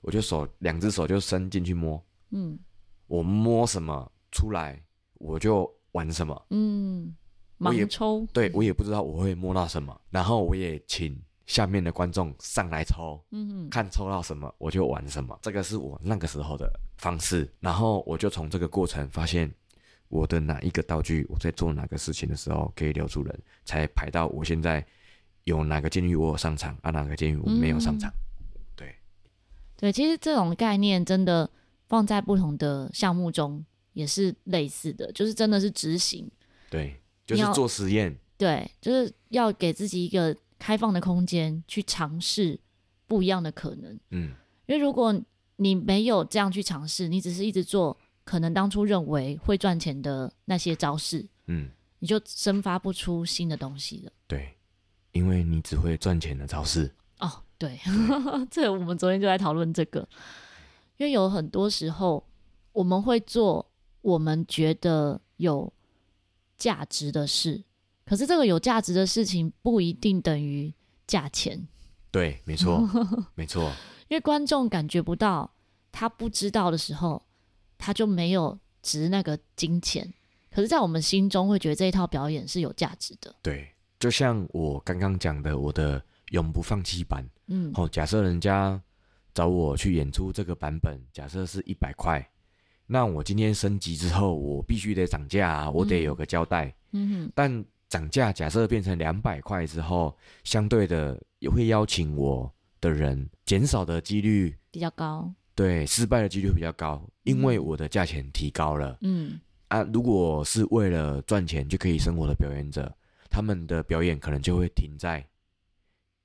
我就手两只手就伸进去摸，嗯，我摸什么出来我就玩什么，嗯，盲抽，对，我也不知道我会摸到什么，然后我也请下面的观众上来抽，嗯哼，看抽到什么我就玩什么，这个是我那个时候的方式，然后我就从这个过程发现。我的哪一个道具，我在做哪个事情的时候可以留住人，才排到我现在有哪个监狱我有上场啊，哪个监狱我没有上场。嗯、对，对，其实这种概念真的放在不同的项目中也是类似的，就是真的是执行。对，就是做实验。对，就是要给自己一个开放的空间，去尝试不一样的可能。嗯，因为如果你没有这样去尝试，你只是一直做可能当初认为会赚钱的那些招式，嗯，你就生发不出新的东西了。对，因为你只会赚钱的招式。哦，对，这我们昨天就在讨论这个，因为有很多时候我们会做我们觉得有价值的事，可是这个有价值的事情不一定等于价钱。对，没错，没错。因为观众感觉不到，他不知道的时候，他就没有值那个金钱。可是，在我们心中会觉得这一套表演是有价值的。对，就像我刚刚讲的，我的。永不放弃版，嗯，好，假设人家找我去演出这个版本，假设是一百块，那我今天升级之后，我必须得涨价啊，我得有个交代，嗯哼，但涨价假设变成两百块之后，相对的也会邀请我的人减少的几率比较高，对，失败的几率比较高，因为我的价钱提高了，嗯，啊，如果是为了赚钱就可以生活的表演者，他们的表演可能就会停在。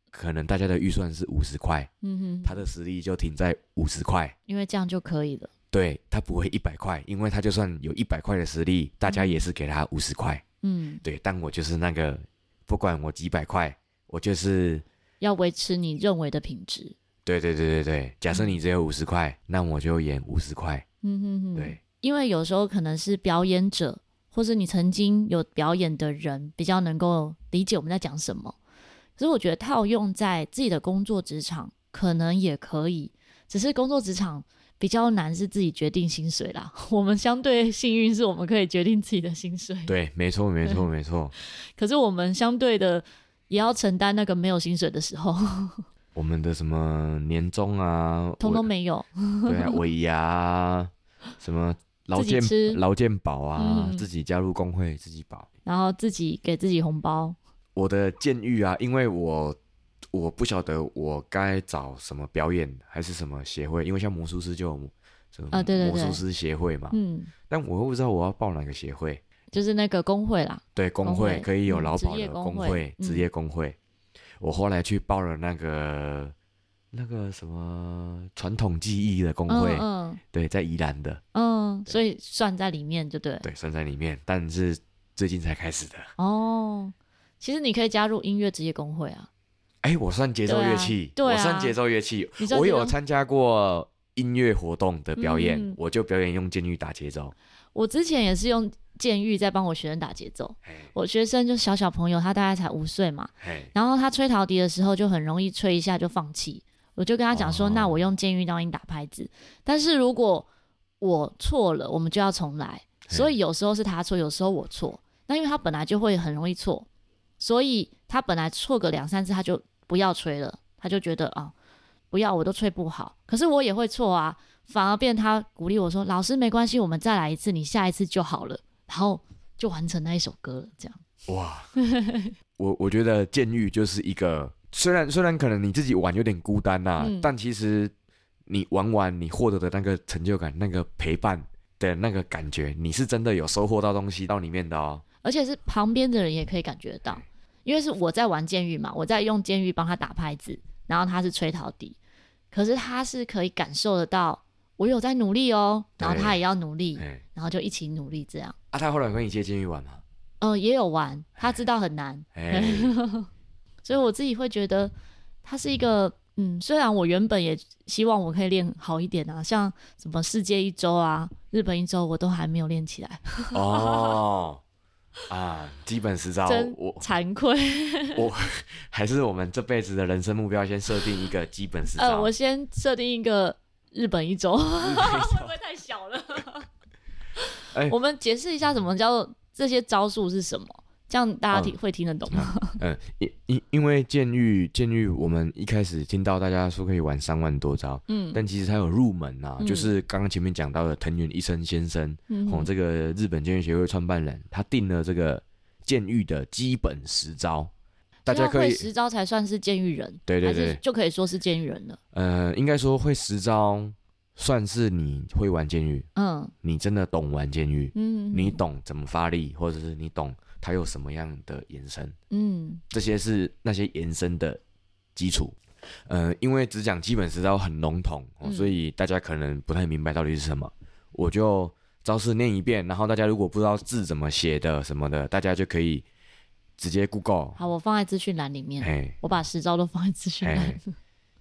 可能大家的预算是五十块，嗯哼，他的实力就停在五十块，因为这样就可以了。对，他不会一百块，因为他就算有一百块的实力，大家也是给他五十块，嗯，对。但我就是那个，不管我几百块，我就是要维持你认为的品质。对对对对对，假设你只有五十块，那我就演五十块。嗯哼哼，对，因为有时候可能是表演者，或是你曾经有表演的人，比较能够理解我们在讲什么。所以我觉得套用在自己的工作职场可能也可以，只是工作职场比较难，是自己决定薪水啦。我们相对幸运，是我们可以决定自己的薪水。对，没错，没错，没错。可是我们相对的也要承担那个没有薪水的时候。我们的什么年终啊，通通没有。对啊，尾牙，什么劳健劳健保啊，嗯、自己加入工会自己保，然后自己给自己红包。我的监狱啊，因为我我不晓得我该找什么表演还是什么协会，因为像魔术师就有什么魔术师协会嘛，嗯，但我又不知道我要报哪个协会，就是那个工会啦，对，工会可以有劳保的工会，职业工会。我后来去报了那个那个什么传统技艺的工会，嗯，对，在宜兰的，嗯，所以算在里面就对，对，算在里面，但是最近才开始的，哦。其实你可以加入音乐职业工会啊！哎、欸，我算节奏乐器，对啊，我算节奏乐器，我有参加过音乐活动的表演，嗯、我就表演用监狱打节奏。我之前也是用监狱在帮我学生打节奏。我学生就小小朋友，他大概才五岁嘛，然后他吹陶笛的时候就很容易吹一下就放弃，我就跟他讲说：“哦、那我用监狱当你打拍子，但是如果我错了，我们就要重来。所以有时候是他错，有时候我错。那因为他本来就会很容易错。”所以他本来错个两三次，他就不要吹了，他就觉得啊，不要，我都吹不好。可是我也会错啊，反而变他鼓励我说：“老师没关系，我们再来一次，你下一次就好了。”然后就完成那一首歌了。这样哇，我我觉得监狱就是一个，虽然虽然可能你自己玩有点孤单呐、啊，嗯、但其实你玩完你获得的那个成就感、那个陪伴的那个感觉，你是真的有收获到东西到里面的哦。而且是旁边的人也可以感觉得到，因为是我在玩监狱嘛，我在用监狱帮他打拍子，然后他是吹陶笛，可是他是可以感受得到我有在努力哦，然后他也要努力，然后就一起努力这样。啊，他后来跟你接监狱玩吗？嗯、呃，也有玩，他知道很难，所以我自己会觉得他是一个，嗯，虽然我原本也希望我可以练好一点啊，像什么世界一周啊、日本一周，我都还没有练起来。哦。啊，基本实招，我惭愧我。还是我们这辈子的人生目标，先设定一个基本实招。呃，我先设定一个日本一周，会不会太小了？欸、我们解释一下什么叫做这些招数是什么？这样大家听、嗯、会听得懂吗？嗯，因因因为剑玉剑玉，我们一开始听到大家说可以玩三万多招，嗯，但其实它有入门啊，嗯、就是刚刚前面讲到的藤原一生先生，嗯哼，这个日本剑玉协会创办人，他定了这个剑玉的基本十招，大家可以十招才算是剑玉人，对对对，就可以说是剑玉人了。呃，应该说会十招算是你会玩监狱，嗯，你真的懂玩监狱，嗯，你懂怎么发力，或者是你懂它有什么样的延伸，嗯，这些是那些延伸的基础，呃，因为只讲基本实招很笼统，哦，所以大家可能不太明白到底是什么，我就招式念一遍，然后大家如果不知道字怎么写的什么的，大家就可以直接 Google。好，我放在资讯栏里面，哎我把实招都放在资讯栏。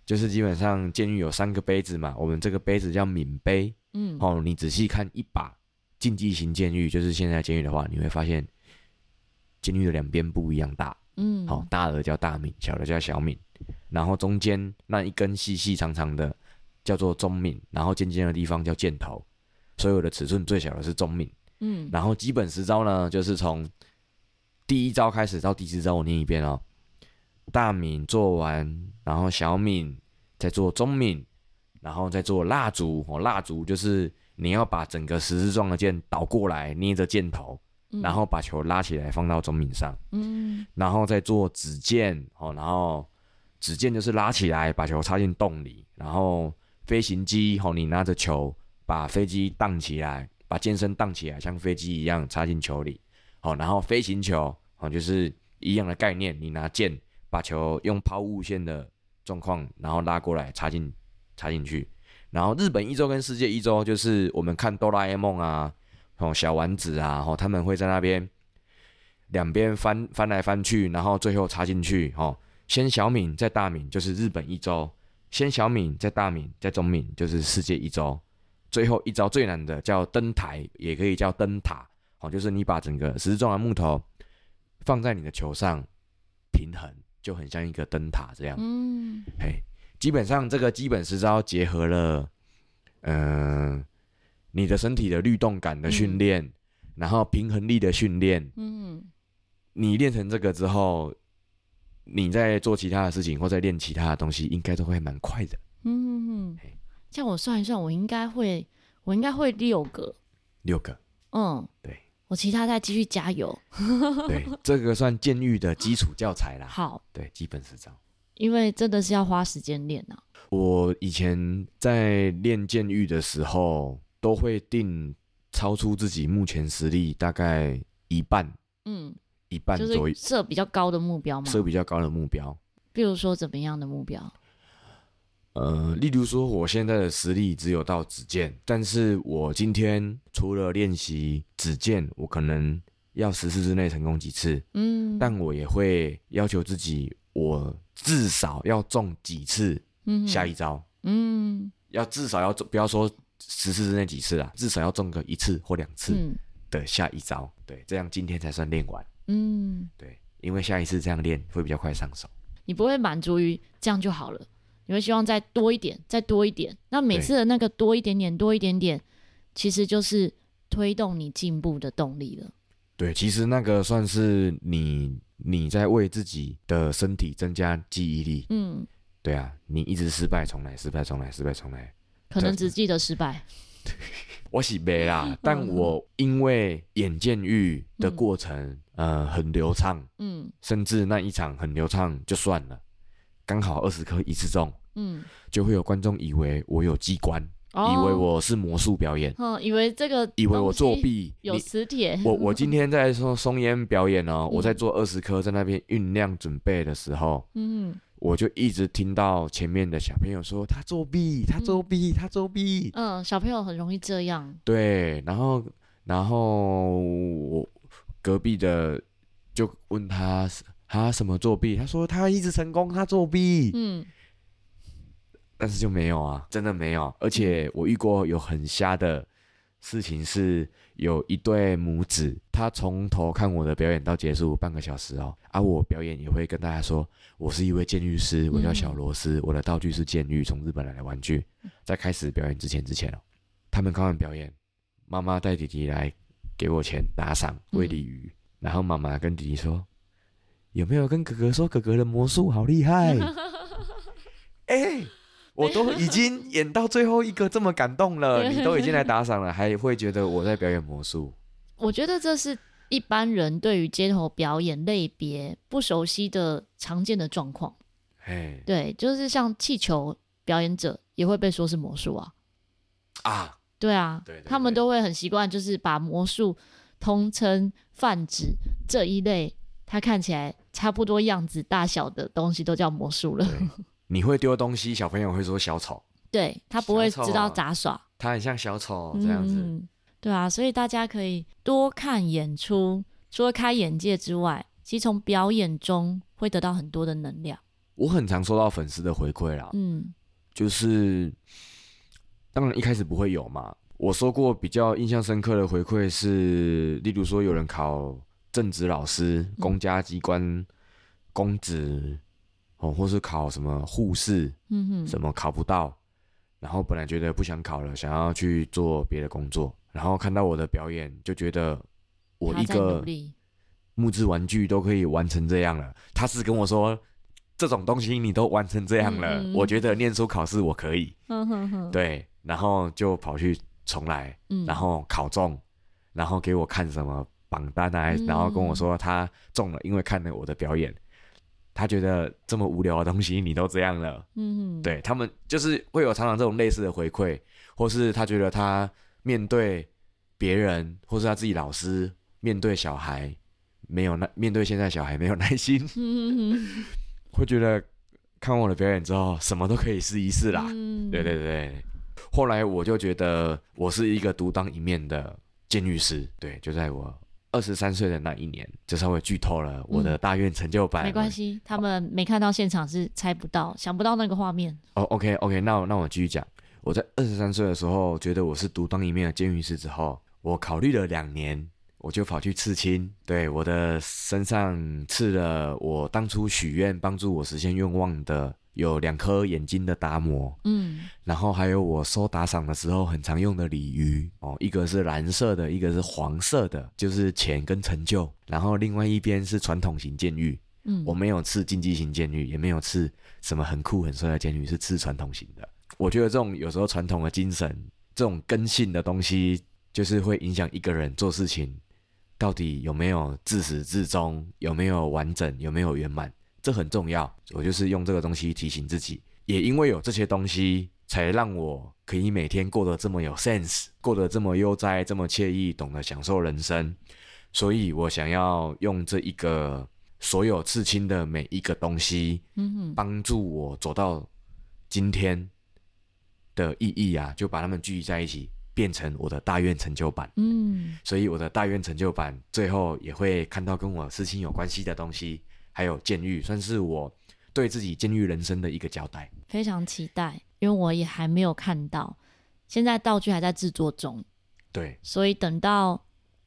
就是基本上监狱有三个杯子嘛，我们这个杯子叫抿杯。嗯，哦，你仔细看一把竞技型监狱，就是现在监狱的话，你会发现监狱的两边不一样大。嗯，好，大的叫大敏，小的叫小敏，然后中间那一根细细长长的叫做中敏，然后尖尖的地方叫箭头。所有的尺寸最小的是中敏。嗯，然后基本十招呢，就是从第一招开始到第十招，我念一遍哦。大敏做完，然后小敏再做中敏，然后再做蜡烛哦。蜡烛就是你要把整个十字状的箭倒过来，捏着箭头，然后把球拉起来放到中抿上。嗯，然后再做指箭哦。然后指箭就是拉起来把球插进洞里，然后飞行机哦，你拿着球把飞机荡起来，把健身荡起来，像飞机一样插进球里。好，然后飞行球哦，就是一样的概念，你拿箭。把球用抛物线的状况，然后拉过来插进插进去。然后日本一周跟世界一周，就是我们看哆啦 A 梦啊，哦小丸子啊，哦他们会在那边两边翻翻来翻去，然后最后插进去。哦，先小敏再大敏，就是日本一周；先小敏再大敏再中敏，就是世界一周。最后一招最难的叫灯台，也可以叫灯塔。哦，就是你把整个十字状的木头放在你的球上平衡。就很像一个灯塔这样，嗯，嘿，基本上这个基本十招结合了，嗯、呃，你的身体的律动感的训练，嗯、然后平衡力的训练，嗯，你练成这个之后，你在做其他的事情或在练其他的东西，应该都会蛮快的，嗯嗯，像我算一算，我应该会，我应该会六个，六个，嗯，对。我其他再继续加油。对，这个算监狱的基础教材啦。好，对，基本是这样。因为真的是要花时间练啊。我以前在练监狱的时候，都会定超出自己目前实力大概一半，嗯，一半左右，设比较高的目标吗？设比较高的目标。比如说怎么样的目标？呃，例如说，我现在的实力只有到指剑，但是我今天除了练习指剑，我可能要十次之内成功几次，嗯，但我也会要求自己，我至少要中几次，下一招，嗯，嗯，要至少要中，不要说十次之内几次啦，至少要中个一次或两次的下一招，对，这样今天才算练完，嗯，对，因为下一次这样练会比较快上手，你不会满足于这样就好了。你会希望再多一点，再多一点。那每次的那个多一点点，多一点点，其实就是推动你进步的动力了。对，其实那个算是你你在为自己的身体增加记忆力。嗯，对啊，你一直失败，重来，失败，重来，失败，重来，可能只记得失败。我是没啦，但我因为演监狱的过程，嗯、呃，很流畅，嗯，甚至那一场很流畅就算了。刚好二十颗一次中，嗯，就会有观众以为我有机关，哦、以为我是魔术表演，嗯，以为这个以为我作弊有磁铁。我我 今天在说松烟表演哦，嗯、我在做二十颗在那边酝酿准备的时候，嗯，我就一直听到前面的小朋友说他作弊，他作弊，他作弊。嗯，小朋友很容易这样。对，然后然后我隔壁的就问他。他什么作弊？他说他一直成功，他作弊。嗯，但是就没有啊，真的没有。而且我遇过有很瞎的事情，是有一对母子，他从头看我的表演到结束半个小时哦。啊，我表演也会跟大家说，我是一位监狱师，我叫小罗斯，嗯、我的道具是监狱从日本来的玩具。在开始表演之前之前哦，他们看完表演，妈妈带弟弟来给我钱打赏喂鲤鱼，嗯、然后妈妈跟弟弟说。有没有跟哥哥说哥哥的魔术好厉害？哎、欸，我都已经演到最后一个这么感动了，你都已经来打赏了，还会觉得我在表演魔术？我觉得这是一般人对于街头表演类别不熟悉的常见的状况。哎，对，就是像气球表演者也会被说是魔术啊。啊，对啊，对对对，他们都会很习惯，就是把魔术通称泛指这一类，它看起来差不多样子大小的东西都叫魔术了。你会丢东西，小朋友会说小丑，对，他不会知道杂耍，他很像小丑这样子。嗯，对啊，所以大家可以多看演出，除了开眼界之外，其实从表演中会得到很多的能量。我很常收到粉丝的回馈啦，嗯，就是当然一开始不会有嘛。我说过比较印象深刻的回馈是，例如说有人考正职老师、公家机关公职哦，或是考什么护士，嗯哼，什么考不到，然后本来觉得不想考了，想要去做别的工作，然后看到我的表演，就觉得我一个木质玩具都可以玩成这样了。他是跟我说，这种东西你都玩成这样了，嗯嗯，我觉得念书考试我可以。嗯哼哼，对，然后就跑去重来，嗯，然后考中，然后给我看什么榜单啊，嗯、然后跟我说他中了，因为看了我的表演，他觉得这么无聊的东西你都这样了。嗯，对，他们就是会有常常这种类似的回馈，或是他觉得他面对别人，或是他自己老师面对小孩。没有耐，面对现在小孩没有耐心，嗯、会觉得看完我的表演之后，什么都可以试一试啦。嗯、对对对，后来我就觉得我是一个独当一面的监狱师。对，就在我二十三岁的那一年，就稍微剧透了我的大院成就版。没关系，他们没看到现场是猜不到，想不到那个画面。哦，OK OK，那那我继续讲。我在二十三岁的时候，觉得我是独当一面的监狱师之后，我考虑了两年。我就跑去刺青，对，我的身上刺了我当初许愿帮助我实现愿望的有两颗眼睛的达摩，嗯，然后还有我收打赏的时候很常用的鲤鱼哦，一个是蓝色的，一个是黄色的，就是钱跟成就，然后另外一边是传统型监狱，嗯，我没有吃竞技型监狱，也没有吃什么很酷很帅的监狱，是吃传统型的。我觉得这种有时候传统的精神，这种根性的东西，就是会影响一个人做事情。到底有没有自始至终？有没有完整？有没有圆满？这很重要。我就是用这个东西提醒自己，也因为有这些东西，才让我可以每天过得这么有 sense，过得这么悠哉，这么惬意，懂得享受人生。所以我想要用这一个所有刺青的每一个东西，嗯哼，帮助我走到今天的意义啊，就把它们聚集在一起。变成我的大愿成就版，嗯，所以我的大愿成就版最后也会看到跟我事情有关系的东西，还有监狱，算是我对自己监狱人生的一个交代。非常期待，因为我也还没有看到，现在道具还在制作中，对，所以等到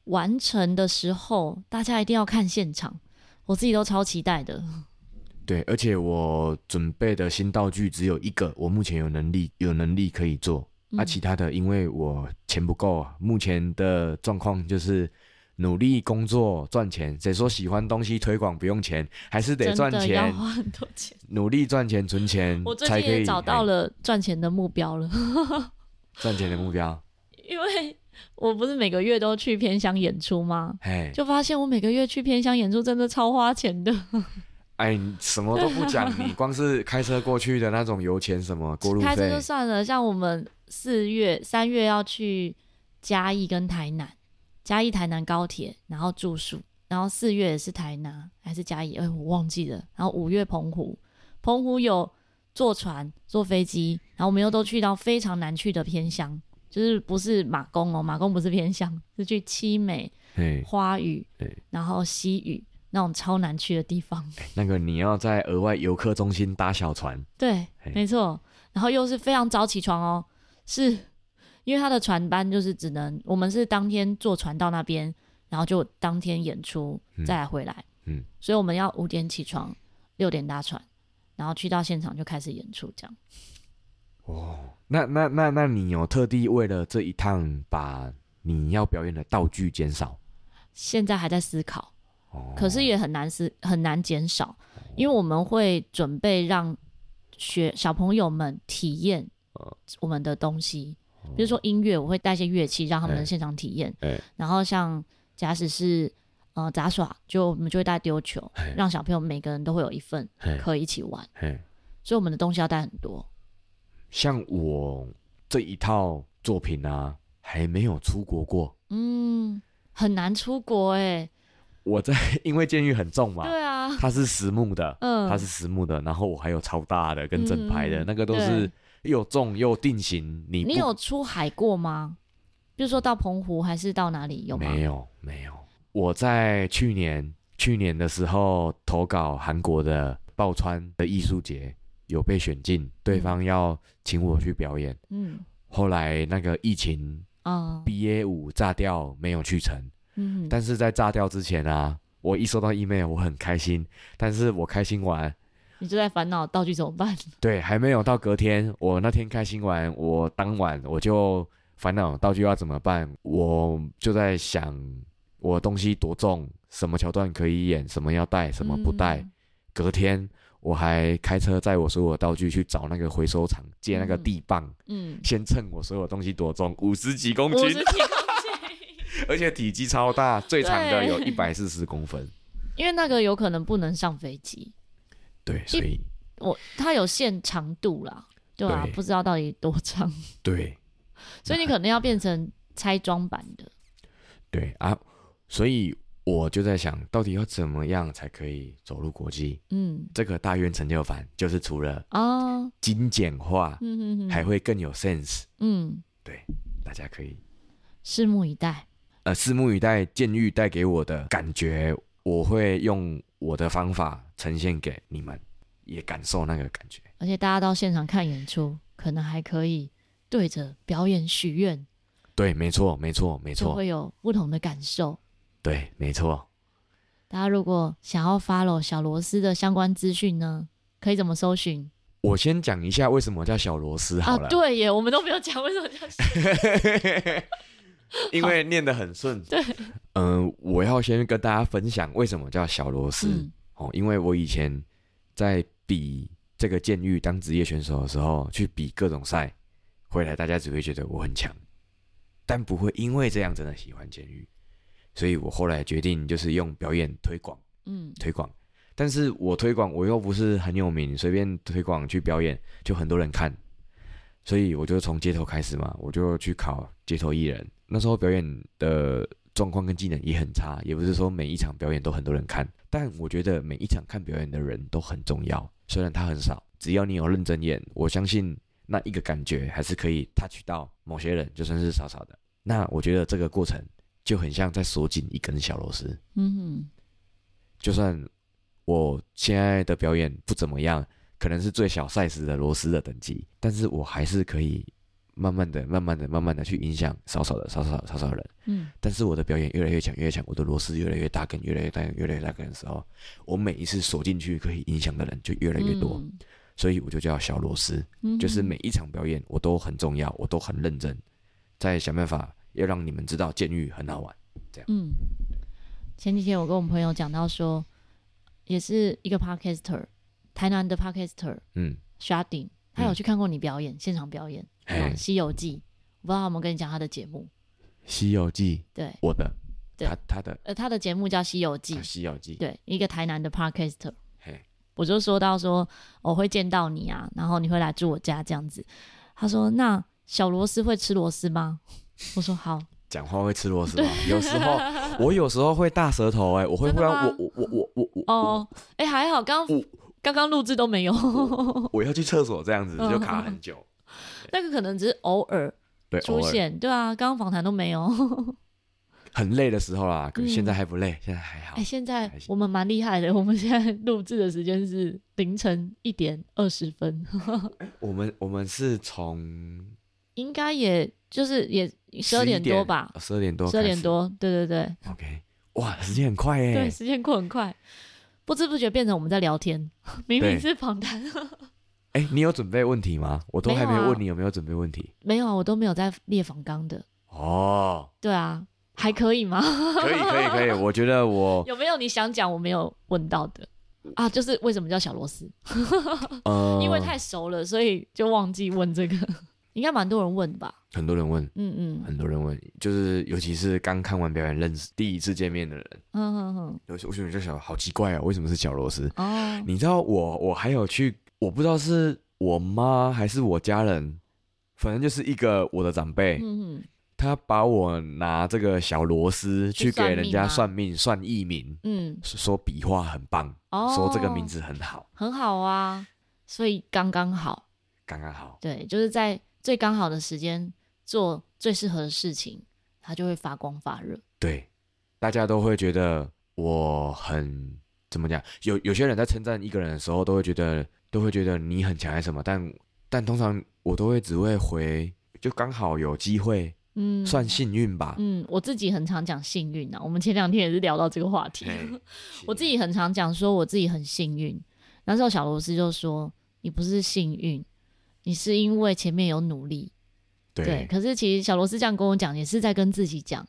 完成的时候，大家一定要看现场，我自己都超期待的。对，而且我准备的新道具只有一个，我目前有能力有能力可以做。啊，其他的因为我钱不够啊，目前的状况就是努力工作赚钱。谁说喜欢东西推广不用钱？还是得赚钱，要花很多钱，努力赚钱存钱，我最近也找到了赚钱的目标了。赚钱的目标，因为我不是每个月都去偏乡演出吗？哎，就发现我每个月去偏乡演出真的超花钱的。哎，你什么都不讲，你 光是开车过去的那种油钱什么过路费，开车就算了，像我们。四月、三月要去嘉义跟台南，嘉义台南高铁，然后住宿，然后四月也是台南还是嘉义？哎，我忘记了。然后五月澎湖，澎湖有坐船、坐飞机，然后我们又都去到非常难去的偏乡，就是不是马公哦，马公不是偏乡，是去七美、花语，然后西屿那种超难去的地方。那个你要在额外游客中心搭小船，对，没错，然后又是非常早起床哦。是，因为他的船班就是只能我们是当天坐船到那边，然后就当天演出再来回来，嗯，嗯，所以我们要五点起床，六点搭船，然后去到现场就开始演出这样。哦，那那那那你有特地为了这一趟把你要表演的道具减少？现在还在思考，哦，可是也很难思很难减少，因为我们会准备让学小朋友们体验。我们的东西，比如说音乐，我会带些乐器让他们现场体验。欸欸、然后像假使是呃杂耍，就我们就会带丢球，欸、让小朋友每个人都会有一份可以一起玩。欸、所以我们的东西要带很多。像我这一套作品啊，还没有出国过。嗯，很难出国哎。我在，因为监狱很重嘛。对啊。它是实木的，嗯，它是实木的，然后我还有超大的跟整排的，嗯、那个都是又重又定型。你你有出海过吗？比如说到澎湖还是到哪里有吗？没有，没有。我在去年去年的时候投稿韩国的抱川的艺术节，有被选进，对方要请我去表演。嗯。后来那个疫情啊，，BA 五炸掉，没有去成。嗯。但是在炸掉之前啊，我一收到 email，我很开心。但是我开心完，你就在烦恼道具怎么办？对，还没有到隔天，我那天开心完，我当晚我就烦恼道具要怎么办，我就在想。我东西多重，什么桥段可以演，什么要带，什么不带。嗯、隔天我还开车载我所有道具去找那个回收厂借那个地磅，嗯，先称我所有东西多重，五十几公斤，五十几公斤，而且体积超大，最长的有一百四十公分。因为那个有可能不能上飞机，对，所以我它有限长度啦，对啊，不知道到底多长，对，所以你可能要变成拆装版的，对啊。所以我就在想，到底要怎么样才可以走入国际？嗯，这个大院成就版就是除了哦精简化，嗯哼哼，还会更有 sense。嗯，对，大家可以拭目以待。呃，拭目以待，监狱带给我的感觉，我会用我的方法呈现给你们，也感受那个感觉。而且大家到现场看演出，可能还可以对着表演许愿。对，没错，没错，没错，会有不同的感受。对，没错。大家如果想要 follow 小螺丝的相关资讯呢，可以怎么搜寻？我先讲一下为什么叫小螺丝好了。啊，对耶，我们都没有讲为什么叫小螺丝。因为念得很顺。对。嗯、呃，我要先跟大家分享为什么叫小螺丝。嗯、哦，因为我以前在比这个监狱当职业选手的时候，去比各种赛，回来大家只会觉得我很强，但不会因为这样真的喜欢监狱。所以我后来决定就是用表演推广，嗯，推广。但是我推广我又不是很有名，随便推广去表演就很多人看，所以我就从街头开始嘛，我就去考街头艺人。那时候表演的状况跟技能也很差，也不是说每一场表演都很多人看，但我觉得每一场看表演的人都很重要。虽然他很少，只要你有认真演，我相信那一个感觉还是可以 touch 到某些人，就算是少少的。那我觉得这个过程。就很像在锁紧一根小螺丝。嗯哼，就算我现在的表演不怎么样，可能是最小 size 的螺丝的等级，但是我还是可以慢慢的、慢慢的、慢慢的去影响少少的、少少、少少的人。嗯，但是我的表演越来越强、越来越强，我的螺丝越来越大根、越来越大根、越来越大根的时候，我每一次锁进去可以影响的人就越来越多，嗯、所以我就叫小螺丝。嗯，就是每一场表演我都很重要，我都很认真，在想办法。要让你们知道监狱很好玩，这样。嗯，前几天我跟我们朋友讲到说，也是一个 podcaster，台南的 podcaster，嗯，Sharding，他有去看过你表演，嗯、现场表演，《西游记》，我不知道他有没有跟你讲他的节目，《西游记》对，我的，对。他他的，呃，他的节目叫《西游记》，《西游记》对，一个台南的 podcaster，嘿，我就说到说我会见到你啊，然后你会来住我家这样子，他说那小螺丝会吃螺丝吗？我说好，讲话会吃螺丝吗？有时候 我有时候会大舌头哎、欸，我会忽然我我我我我我哦。哎、欸、还好刚刚刚刚录制都没有，我，我要去厕所这样子就卡很久，那个可能只是偶尔出现对，对啊，刚刚访谈都没有，很累的时候啦，可是现在还不累，嗯、现在还好。哎、欸，现在我们蛮厉害的，我们现在录制的时间是凌晨一点二十分，我们我们是从应该也就是也。十二点多吧，十二点多，十二点多，对对对。OK，哇，时间很快哎。对，时间过很快，不知不觉变成我们在聊天，明明是访谈。哎，你有准备问题吗？我都还没问你有没有准备问题。没有啊，我都没有在列访纲的。哦，对啊，还可以吗？可以，可以，可以。我觉得我 有没有你想讲我没有问到的啊？就是为什么叫小螺丝？因为太熟了，所以就忘记问这个。应该蛮多人问吧？很多人问，嗯嗯，很多人问，就是尤其是刚看完表演认识第一次见面的人，嗯嗯嗯，有些我就想，好奇怪啊，为什么是小螺丝？哦，你知道我我还有去，我不知道是我妈还是我家人反正就是一个我的长辈，嗯他把我拿这个小螺丝去给人家算命算艺名，嗯，说笔画很棒，哦，说这个名字很好，很好啊，所以刚刚好，刚刚好，对，就是在最刚好的时间做最适合的事情，它就会发光发热，对，大家都会觉得我很怎么讲？有有些人在称赞一个人的时候，都会觉得都会觉得你很强还是什么，但但通常我都会只会回，就刚好有机会。嗯，算幸运吧。嗯，我自己很常讲幸运啊。我们前两天也是聊到这个话题。我自己很常讲说我自己很幸运。那时候小螺丝就说：“你不是幸运，你是因为前面有努力。对”对。可是其实小罗斯这样跟我讲，也是在跟自己讲。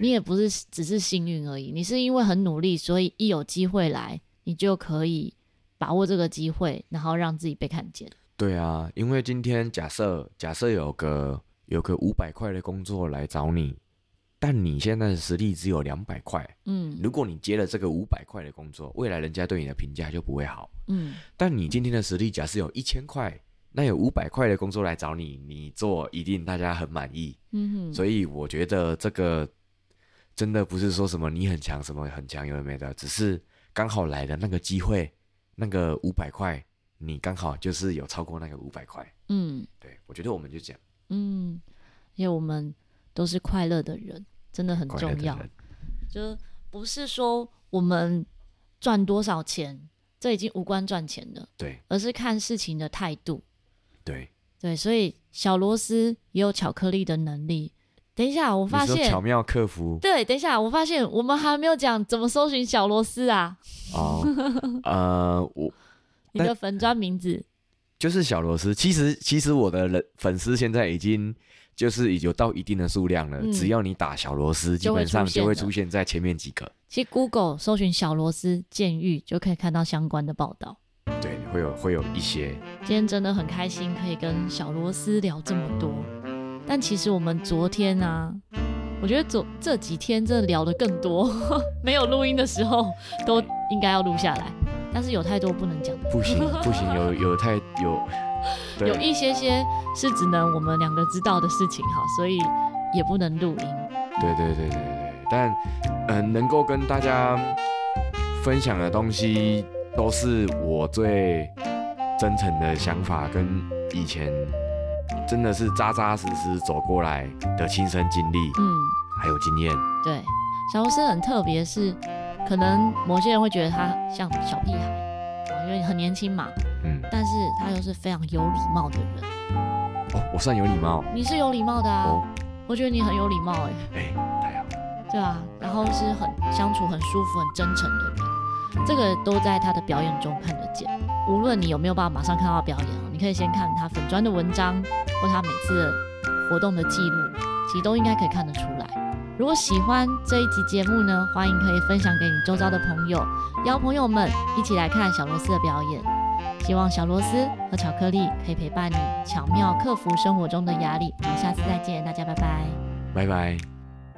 你也不是只是幸运而已，你是因为很努力，所以一有机会来，你就可以把握这个机会，然后让自己被看见。对啊，因为今天假设假设有个。有个五百块的工作来找你，但你现在的实力只有两百块。嗯，如果你接了这个五百块的工作，未来人家对你的评价就不会好。嗯，但你今天的实力假设有一千块，那有五百块的工作来找你，你做一定大家很满意。嗯哼，所以我觉得这个真的不是说什么你很强，什么很强，有的没的，只是刚好来的那个机会，那个五百块，你刚好就是有超过那个五百块。嗯，对，我觉得我们就这样。嗯，因为我们都是快乐的人，真的很重要。就不是说我们赚多少钱，这已经无关赚钱了。对，而是看事情的态度。对对，所以小螺丝也有巧克力的能力。等一下，我发现巧妙克服。对，等一下，我发现我们还没有讲怎么搜寻小螺丝啊。哦，呃，我 你的粉砖名字。就是小螺丝，其实其实我的人粉丝现在已经就是已经有到一定的数量了。嗯、只要你打小螺丝，基本上就会出现在前面几个。其实 Google 搜寻小螺丝监狱就可以看到相关的报道。对，会有会有一些。今天真的很开心可以跟小螺丝聊这么多，但其实我们昨天啊，我觉得昨这几天真的聊的更多，没有录音的时候都应该要录下来。但是有太多不能讲的，不行不行，有有太有，有一些些是只能我们两个知道的事情哈，所以也不能录音。对对对对对，但嗯、呃，能够跟大家分享的东西，都是我最真诚的想法，跟以前真的是扎扎实实走过来的亲身经历，嗯，还有经验。对，小螺丝很特别是。可能某些人会觉得他像小屁孩，因为很年轻嘛。嗯。但是他又是非常有礼貌的人。哦，我算有礼貌。你是有礼貌的啊。哦。我觉得你很有礼貌哎。哎，太好。对啊，然后是很相处很舒服、很真诚的人，这个都在他的表演中看得见。无论你有没有办法马上看到表演哦，你可以先看他粉砖的文章或他每次活动的记录，其实都应该可以看得出来。如果喜欢这一集节目呢，欢迎可以分享给你周遭的朋友，邀朋友们一起来看小螺丝的表演。希望小螺丝和巧克力可以陪伴你，巧妙克服生活中的压力。我们下次再见，大家拜拜，拜拜。